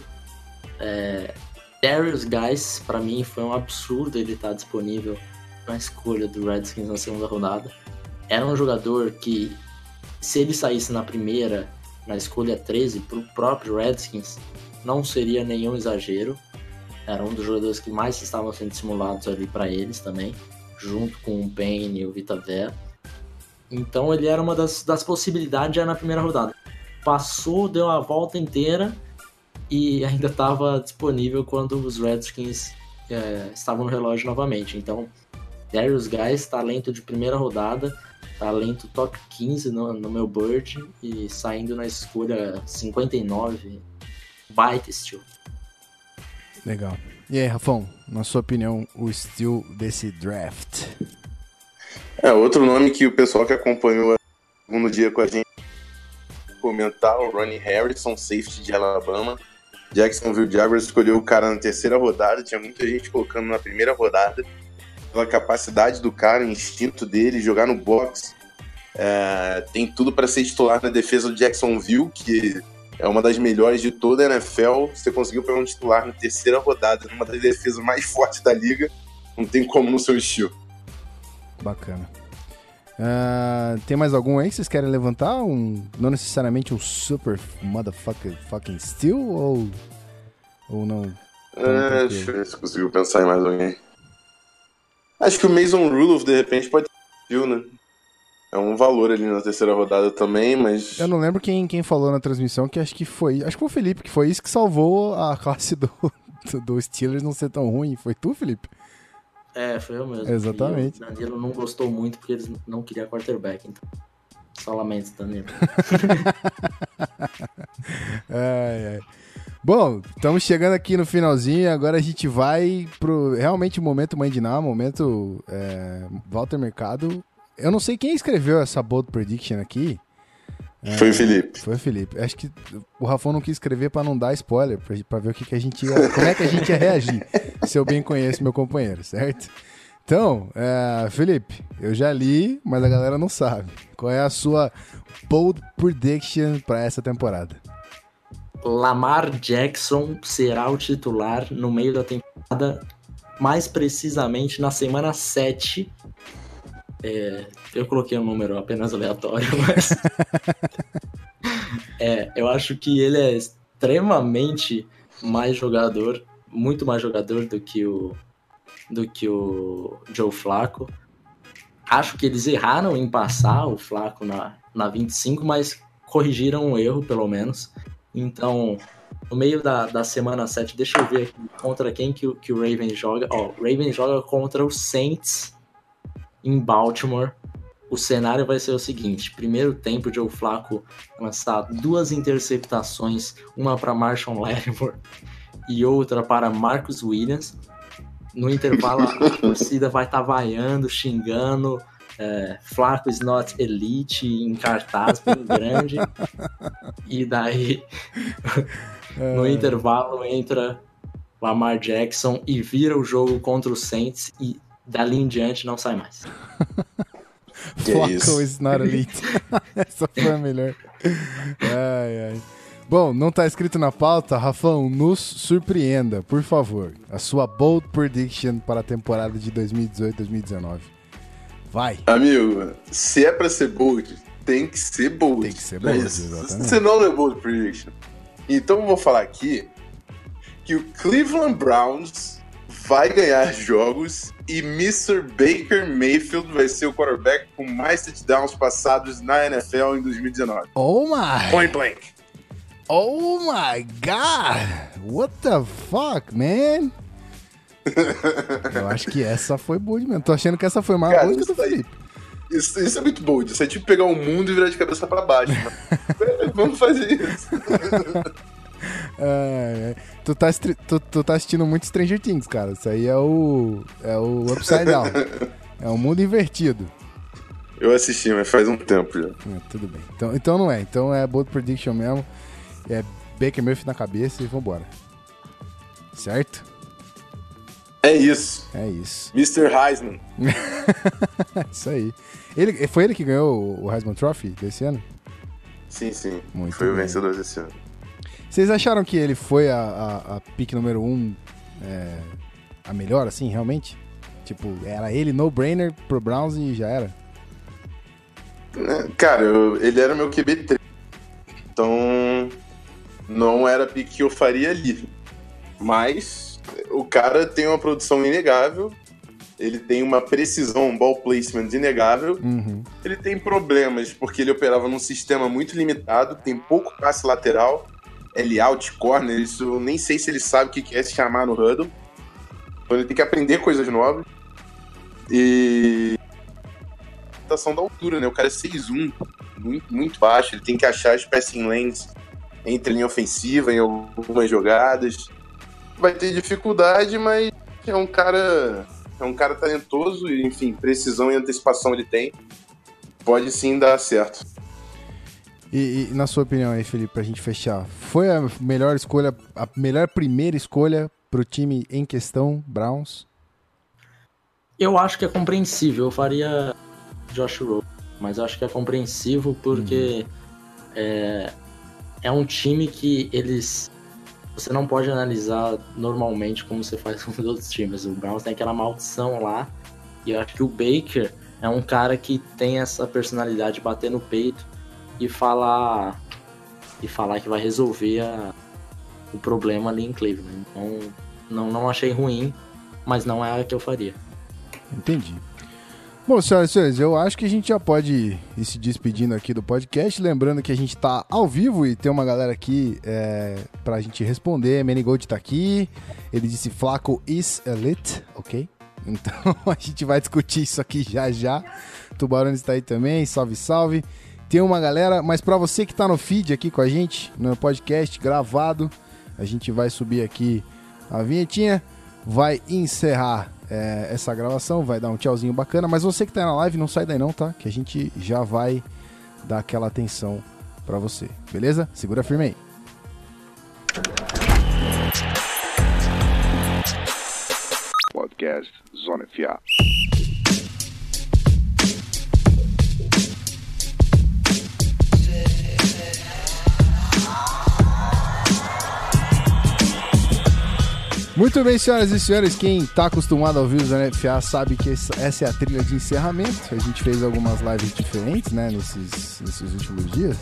é, Darius Guys, pra mim, foi um absurdo ele estar disponível na escolha do Redskins na segunda rodada. Era um jogador que, se ele saísse na primeira, na escolha 13, pro próprio Redskins, não seria nenhum exagero. Era um dos jogadores que mais estavam sendo simulados ali para eles também, junto com o Payne e o Vita Vea. Então ele era uma das, das possibilidades já na primeira rodada passou, deu a volta inteira e ainda estava disponível quando os Redskins é, estavam no relógio novamente. Então, Darius Guys, talento de primeira rodada, talento top 15 no, no meu Bird e saindo na escolha 59, baita estilo. Legal. E aí, Rafão, na sua opinião, o Steel desse draft? É, outro nome que o pessoal que acompanhou o segundo dia com a gente comentar, o Ronnie Harrison, safety de Alabama. Jacksonville Jaguars escolheu o cara na terceira rodada, tinha muita gente colocando na primeira rodada, pela capacidade do cara, o instinto dele, jogar no box. É, tem tudo para ser titular na defesa do Jacksonville, que é uma das melhores de toda a NFL. Você conseguiu pegar um titular na terceira rodada, numa das defesas mais fortes da liga, não tem como no seu estilo. Bacana. Ah, tem mais algum aí que vocês querem levantar? Um, não necessariamente um super motherfucker fucking steel ou, ou não? Tranquilo. deixa eu ver se conseguiu pensar em mais alguém. Acho que o Mason Rudolph, de repente, pode ser né? É um valor ali na terceira rodada também, mas. Eu não lembro quem, quem falou na transmissão que acho que foi. Acho que foi o Felipe, que foi isso que salvou a *laughs* classe do, do, Steelers não ser tão ruim. Foi tu, Felipe? É, foi eu mesmo. Exatamente. O Danilo não gostou muito porque eles não queriam quarterback, então. Só lamento, Danilo. *laughs* Ai, ai. Bom, estamos chegando aqui no finalzinho. Agora a gente vai pro realmente momento Mãe de Ná, momento é, Walter Mercado. Eu não sei quem escreveu essa bold prediction aqui, Foi o Felipe. Foi o Felipe. Acho que o Rafão não quis escrever pra não dar spoiler, pra ver o que, que a gente ia. Como é que a gente ia reagir, se eu bem conheço meu companheiro, certo? Então, é, Felipe, eu já li, mas a galera não sabe. Qual é a sua bold prediction pra essa temporada? Lamar Jackson será o titular no meio da temporada, mais precisamente na semana 7. É, eu coloquei um número apenas aleatório, *laughs* mas. *laughs* é, eu acho que ele é extremamente mais jogador, muito mais jogador do que o, do que o Joe Flacco. Acho que eles erraram em passar o Flacco na, na 25, mas corrigiram o erro, pelo menos. Então, no meio da, da semana 7, deixa eu ver aqui contra quem que, o- que o Raven joga. Ó, o Raven joga contra o Saints em Baltimore. O cenário vai ser o seguinte: primeiro tempo, Joe Flacco lançar duas interceptações, uma para Marshall *laughs* Lattimore e outra para Marcus Williams. No intervalo, a torcida vai estar vaiando, xingando. É, Flacco is not elite em cartaz bem grande. *laughs* E daí, *laughs* no intervalo, entra Lamar Jackson e vira o jogo contra o Saints e dali em diante não sai mais. *laughs* Isso? is not elite. Essa foi a melhor. Ai, ai. Bom, não tá escrito na pauta, Rafão, nos surpreenda, por favor. A sua bold prediction para a temporada de 2018-2019. Vai. Amigo, se é pra ser bold, tem que ser bold. Tem que ser bold, Não é não é bold prediction. Então eu vou falar aqui que o Cleveland Browns vai ganhar jogos e Mr. Baker Mayfield vai ser o quarterback com mais touchdowns passados na NFL em 2019. Oh my. Point blank. Oh my god! What the fuck, man? Eu acho que essa foi boa mesmo. Tô achando que essa foi mais Cara, boa que a do isso Felipe. Isso, isso é muito bold. Isso é tipo pegar o mundo e virar de cabeça pra baixo. *laughs* Vamos fazer isso. Ai. Tu, tá, tu, tu tá assistindo muito Stranger Things, cara. Isso aí é o. É o Upside Down. é o mundo invertido. Eu assisti, mas faz um tempo já. Ah, tudo bem. Então, então não é. Então é Bold Prediction mesmo. É Baker Murphy na cabeça e vambora. Certo? É isso. É isso. Mr. Heisman. *laughs* Isso aí. Ele, foi ele que ganhou o Heisman Trophy desse ano? Sim, sim. Muito Foi o bem. vencedor desse ano. Vocês acharam que ele foi a, a, a pick número um é, a melhor, assim, realmente? Tipo, era ele no-brainer pro Browns e já era? É, Cara, eu- ele era meu QB3. Então, não era pick que eu faria ali. Mas o cara tem uma produção inegável. Ele tem uma precisão, um ball placement inegável. Uhum. Ele tem problemas porque ele operava num sistema muito limitado, tem pouco passe lateral, L out, corner, isso eu nem sei se ele sabe o que que é se chamar no huddle. Então ele tem que aprender coisas novas. E adaptação da altura, né? O cara é 6'1, muito, muito baixo, ele tem que achar as passing lanes entre linha ofensiva em algumas jogadas. Vai ter dificuldade, mas é um cara é um cara talentoso e, enfim, precisão e antecipação ele tem. Pode sim dar certo. E, e na sua opinião aí, Felipe, pra gente fechar, foi a melhor escolha, a melhor primeira escolha pro time em questão, Browns? Eu acho que é compreensível, eu faria Josh Rowe, mas eu acho que é compreensível porque é, é um time que eles. Você não pode analisar normalmente como você faz *laughs* com os outros times. O Browns tem aquela maldição lá, e eu acho que o Baker é um cara que tem essa personalidade de bater no peito e falar e falar que vai resolver a- o problema ali em Cleveland. Então, não, não achei ruim, mas não é a que eu faria. Entendi. Bom, senhoras e senhores, eu acho que a gente já pode ir se despedindo aqui do podcast. Lembrando que a gente tá ao vivo e tem uma galera aqui é, pra gente responder. Manigold tá aqui. Ele disse Flaco is elite, ok? *laughs* Então a gente vai discutir isso aqui já já. Tubarão está aí também, salve, salve. Tem uma galera, mas pra você que tá no feed aqui com a gente, no podcast gravado, a gente vai subir aqui a vinhetinha, vai encerrar é, essa gravação, vai dar um tchauzinho bacana, mas você que tá na live, não sai daí não, tá? Que a gente já vai dar aquela atenção pra você, beleza? Segura firme aí. Podcast Zona FA. Muito bem, senhoras e senhores, quem tá acostumado a ouvir o Zona FA sabe que essa é a trilha de encerramento. A gente fez algumas lives diferentes, né, nesses, nesses últimos dias.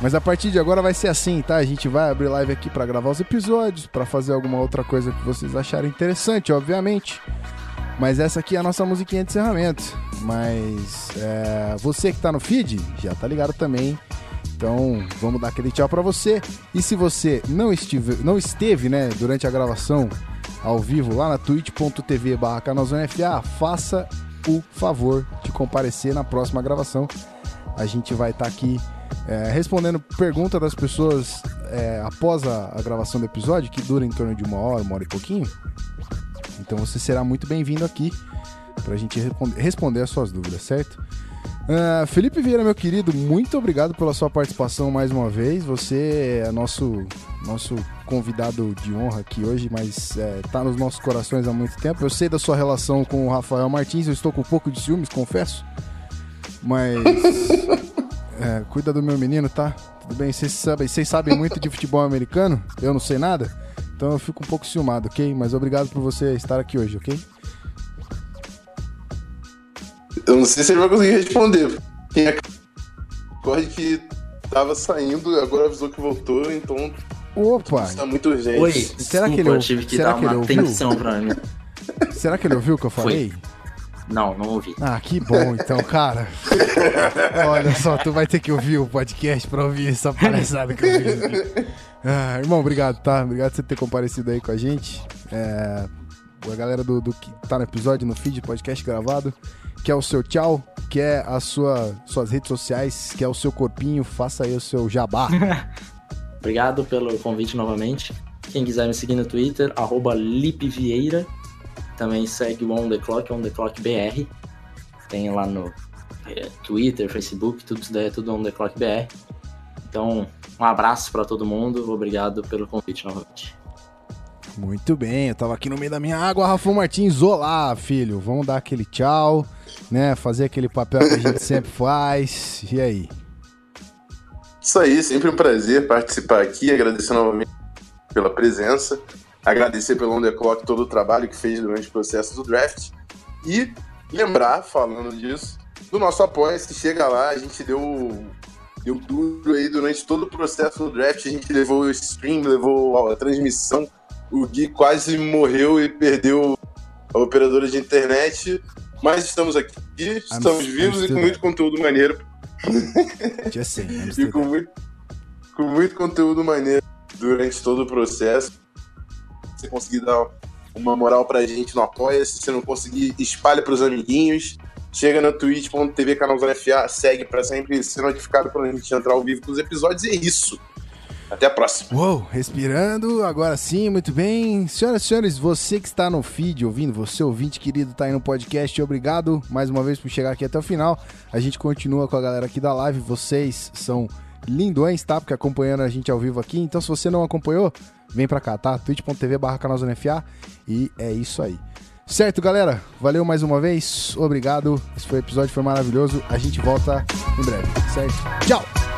Mas a partir de agora vai ser assim, tá? A gente vai abrir live aqui para gravar os episódios, para fazer alguma outra coisa que vocês acharem interessante, obviamente. Mas essa aqui é a nossa musiquinha de encerramento. Mas é, você que tá no feed já tá ligado também. Então vamos dar aquele tchau para você. E se você não, estive, não esteve né, durante a gravação ao vivo lá na twitch.tv barra FA, faça o favor de comparecer na próxima gravação. A gente vai estar tá aqui é, respondendo pergunta das pessoas é, após a, a, gravação do episódio, que dura em torno de uma hora, uma hora e pouquinho. Então você será muito bem-vindo aqui para a gente responder as suas dúvidas, certo? Uh, Felipe Vieira, meu querido, muito obrigado pela sua participação mais uma vez. Você é nosso, nosso convidado de honra aqui hoje, mas está é, nos nossos corações há muito tempo. Eu sei da sua relação com o Rafael Martins, eu estou com um pouco de ciúmes, confesso. Mas *laughs* É, cuida do meu menino, tá? Tudo bem? Vocês sabem, vocês sabem muito de futebol americano? Eu não sei nada? Então eu fico um pouco ciumado, ok? Mas obrigado por você estar aqui hoje, ok? Eu não sei se ele vai conseguir responder. Quem é corre que tava saindo, agora avisou que voltou, então. Opa! Isso tá muito urgente. Oi, será que ele, eu tive que será dar que uma atenção pra mim. *laughs* Será que ele ouviu o que eu falei? Foi. Não, não ouvi. Ah, que bom então, cara. *laughs* Olha só, tu vai ter que ouvir o podcast pra ouvir essa palhaçada que eu fiz. Ah, irmão, obrigado, tá? Obrigado por você ter comparecido aí com a gente. É, a galera do, do, que tá no episódio, no feed, podcast gravado, que é o seu tchau, que é a sua suas redes sociais, que é o seu corpinho, faça aí o seu jabá. *laughs* obrigado pelo convite novamente. Quem quiser me seguir no Twitter, arroba Lipvieira, também segue o On The Clock, On The Clock BR. Tem lá no é, Twitter, Facebook, tudo isso daí é tudo On The Clock BR. Então, um abraço para todo mundo. Obrigado pelo convite novamente. Muito bem, eu tava aqui no meio da minha água, Rafa Martins, olá, filho. Vamos dar aquele tchau, né? Fazer aquele papel que a gente sempre faz. E aí? Isso aí, sempre um prazer participar aqui, agradecer novamente pela presença agradecer pelo On The Clock todo o trabalho que fez durante o processo do draft e lembrar, falando disso, do nosso apoio, se chega lá, a gente deu, deu duro aí durante todo o processo do draft, a gente levou o stream, levou a transmissão, o Gui quase morreu e perdeu a operadora de internet, mas estamos aqui, estamos I'm, vivos I'm e com muito conteúdo maneiro. Just saying, *laughs* e com muito, com muito conteúdo maneiro durante todo o processo você conseguir dar uma moral pra gente no Apoia-se. Se não conseguir, espalhe pros amiguinhos. Chega na twitch.tv, canal FA, segue pra sempre ser notificado quando a gente entrar ao vivo com os episódios. E é isso. Até a próxima. Uou, respirando, agora sim, muito bem. Senhoras e senhores, você que está no feed ouvindo, você ouvinte querido, tá aí no podcast, obrigado mais uma vez por chegar aqui até o final. A gente continua com a galera aqui da live, vocês são lindões, tá? Porque acompanhando a gente ao vivo aqui. Então, se você não acompanhou, vem pra cá, tá? twitch.tv barra e é isso aí. Certo, galera? Valeu mais uma vez. Obrigado. Esse foi o episódio, foi maravilhoso. A gente volta em breve, certo? Tchau!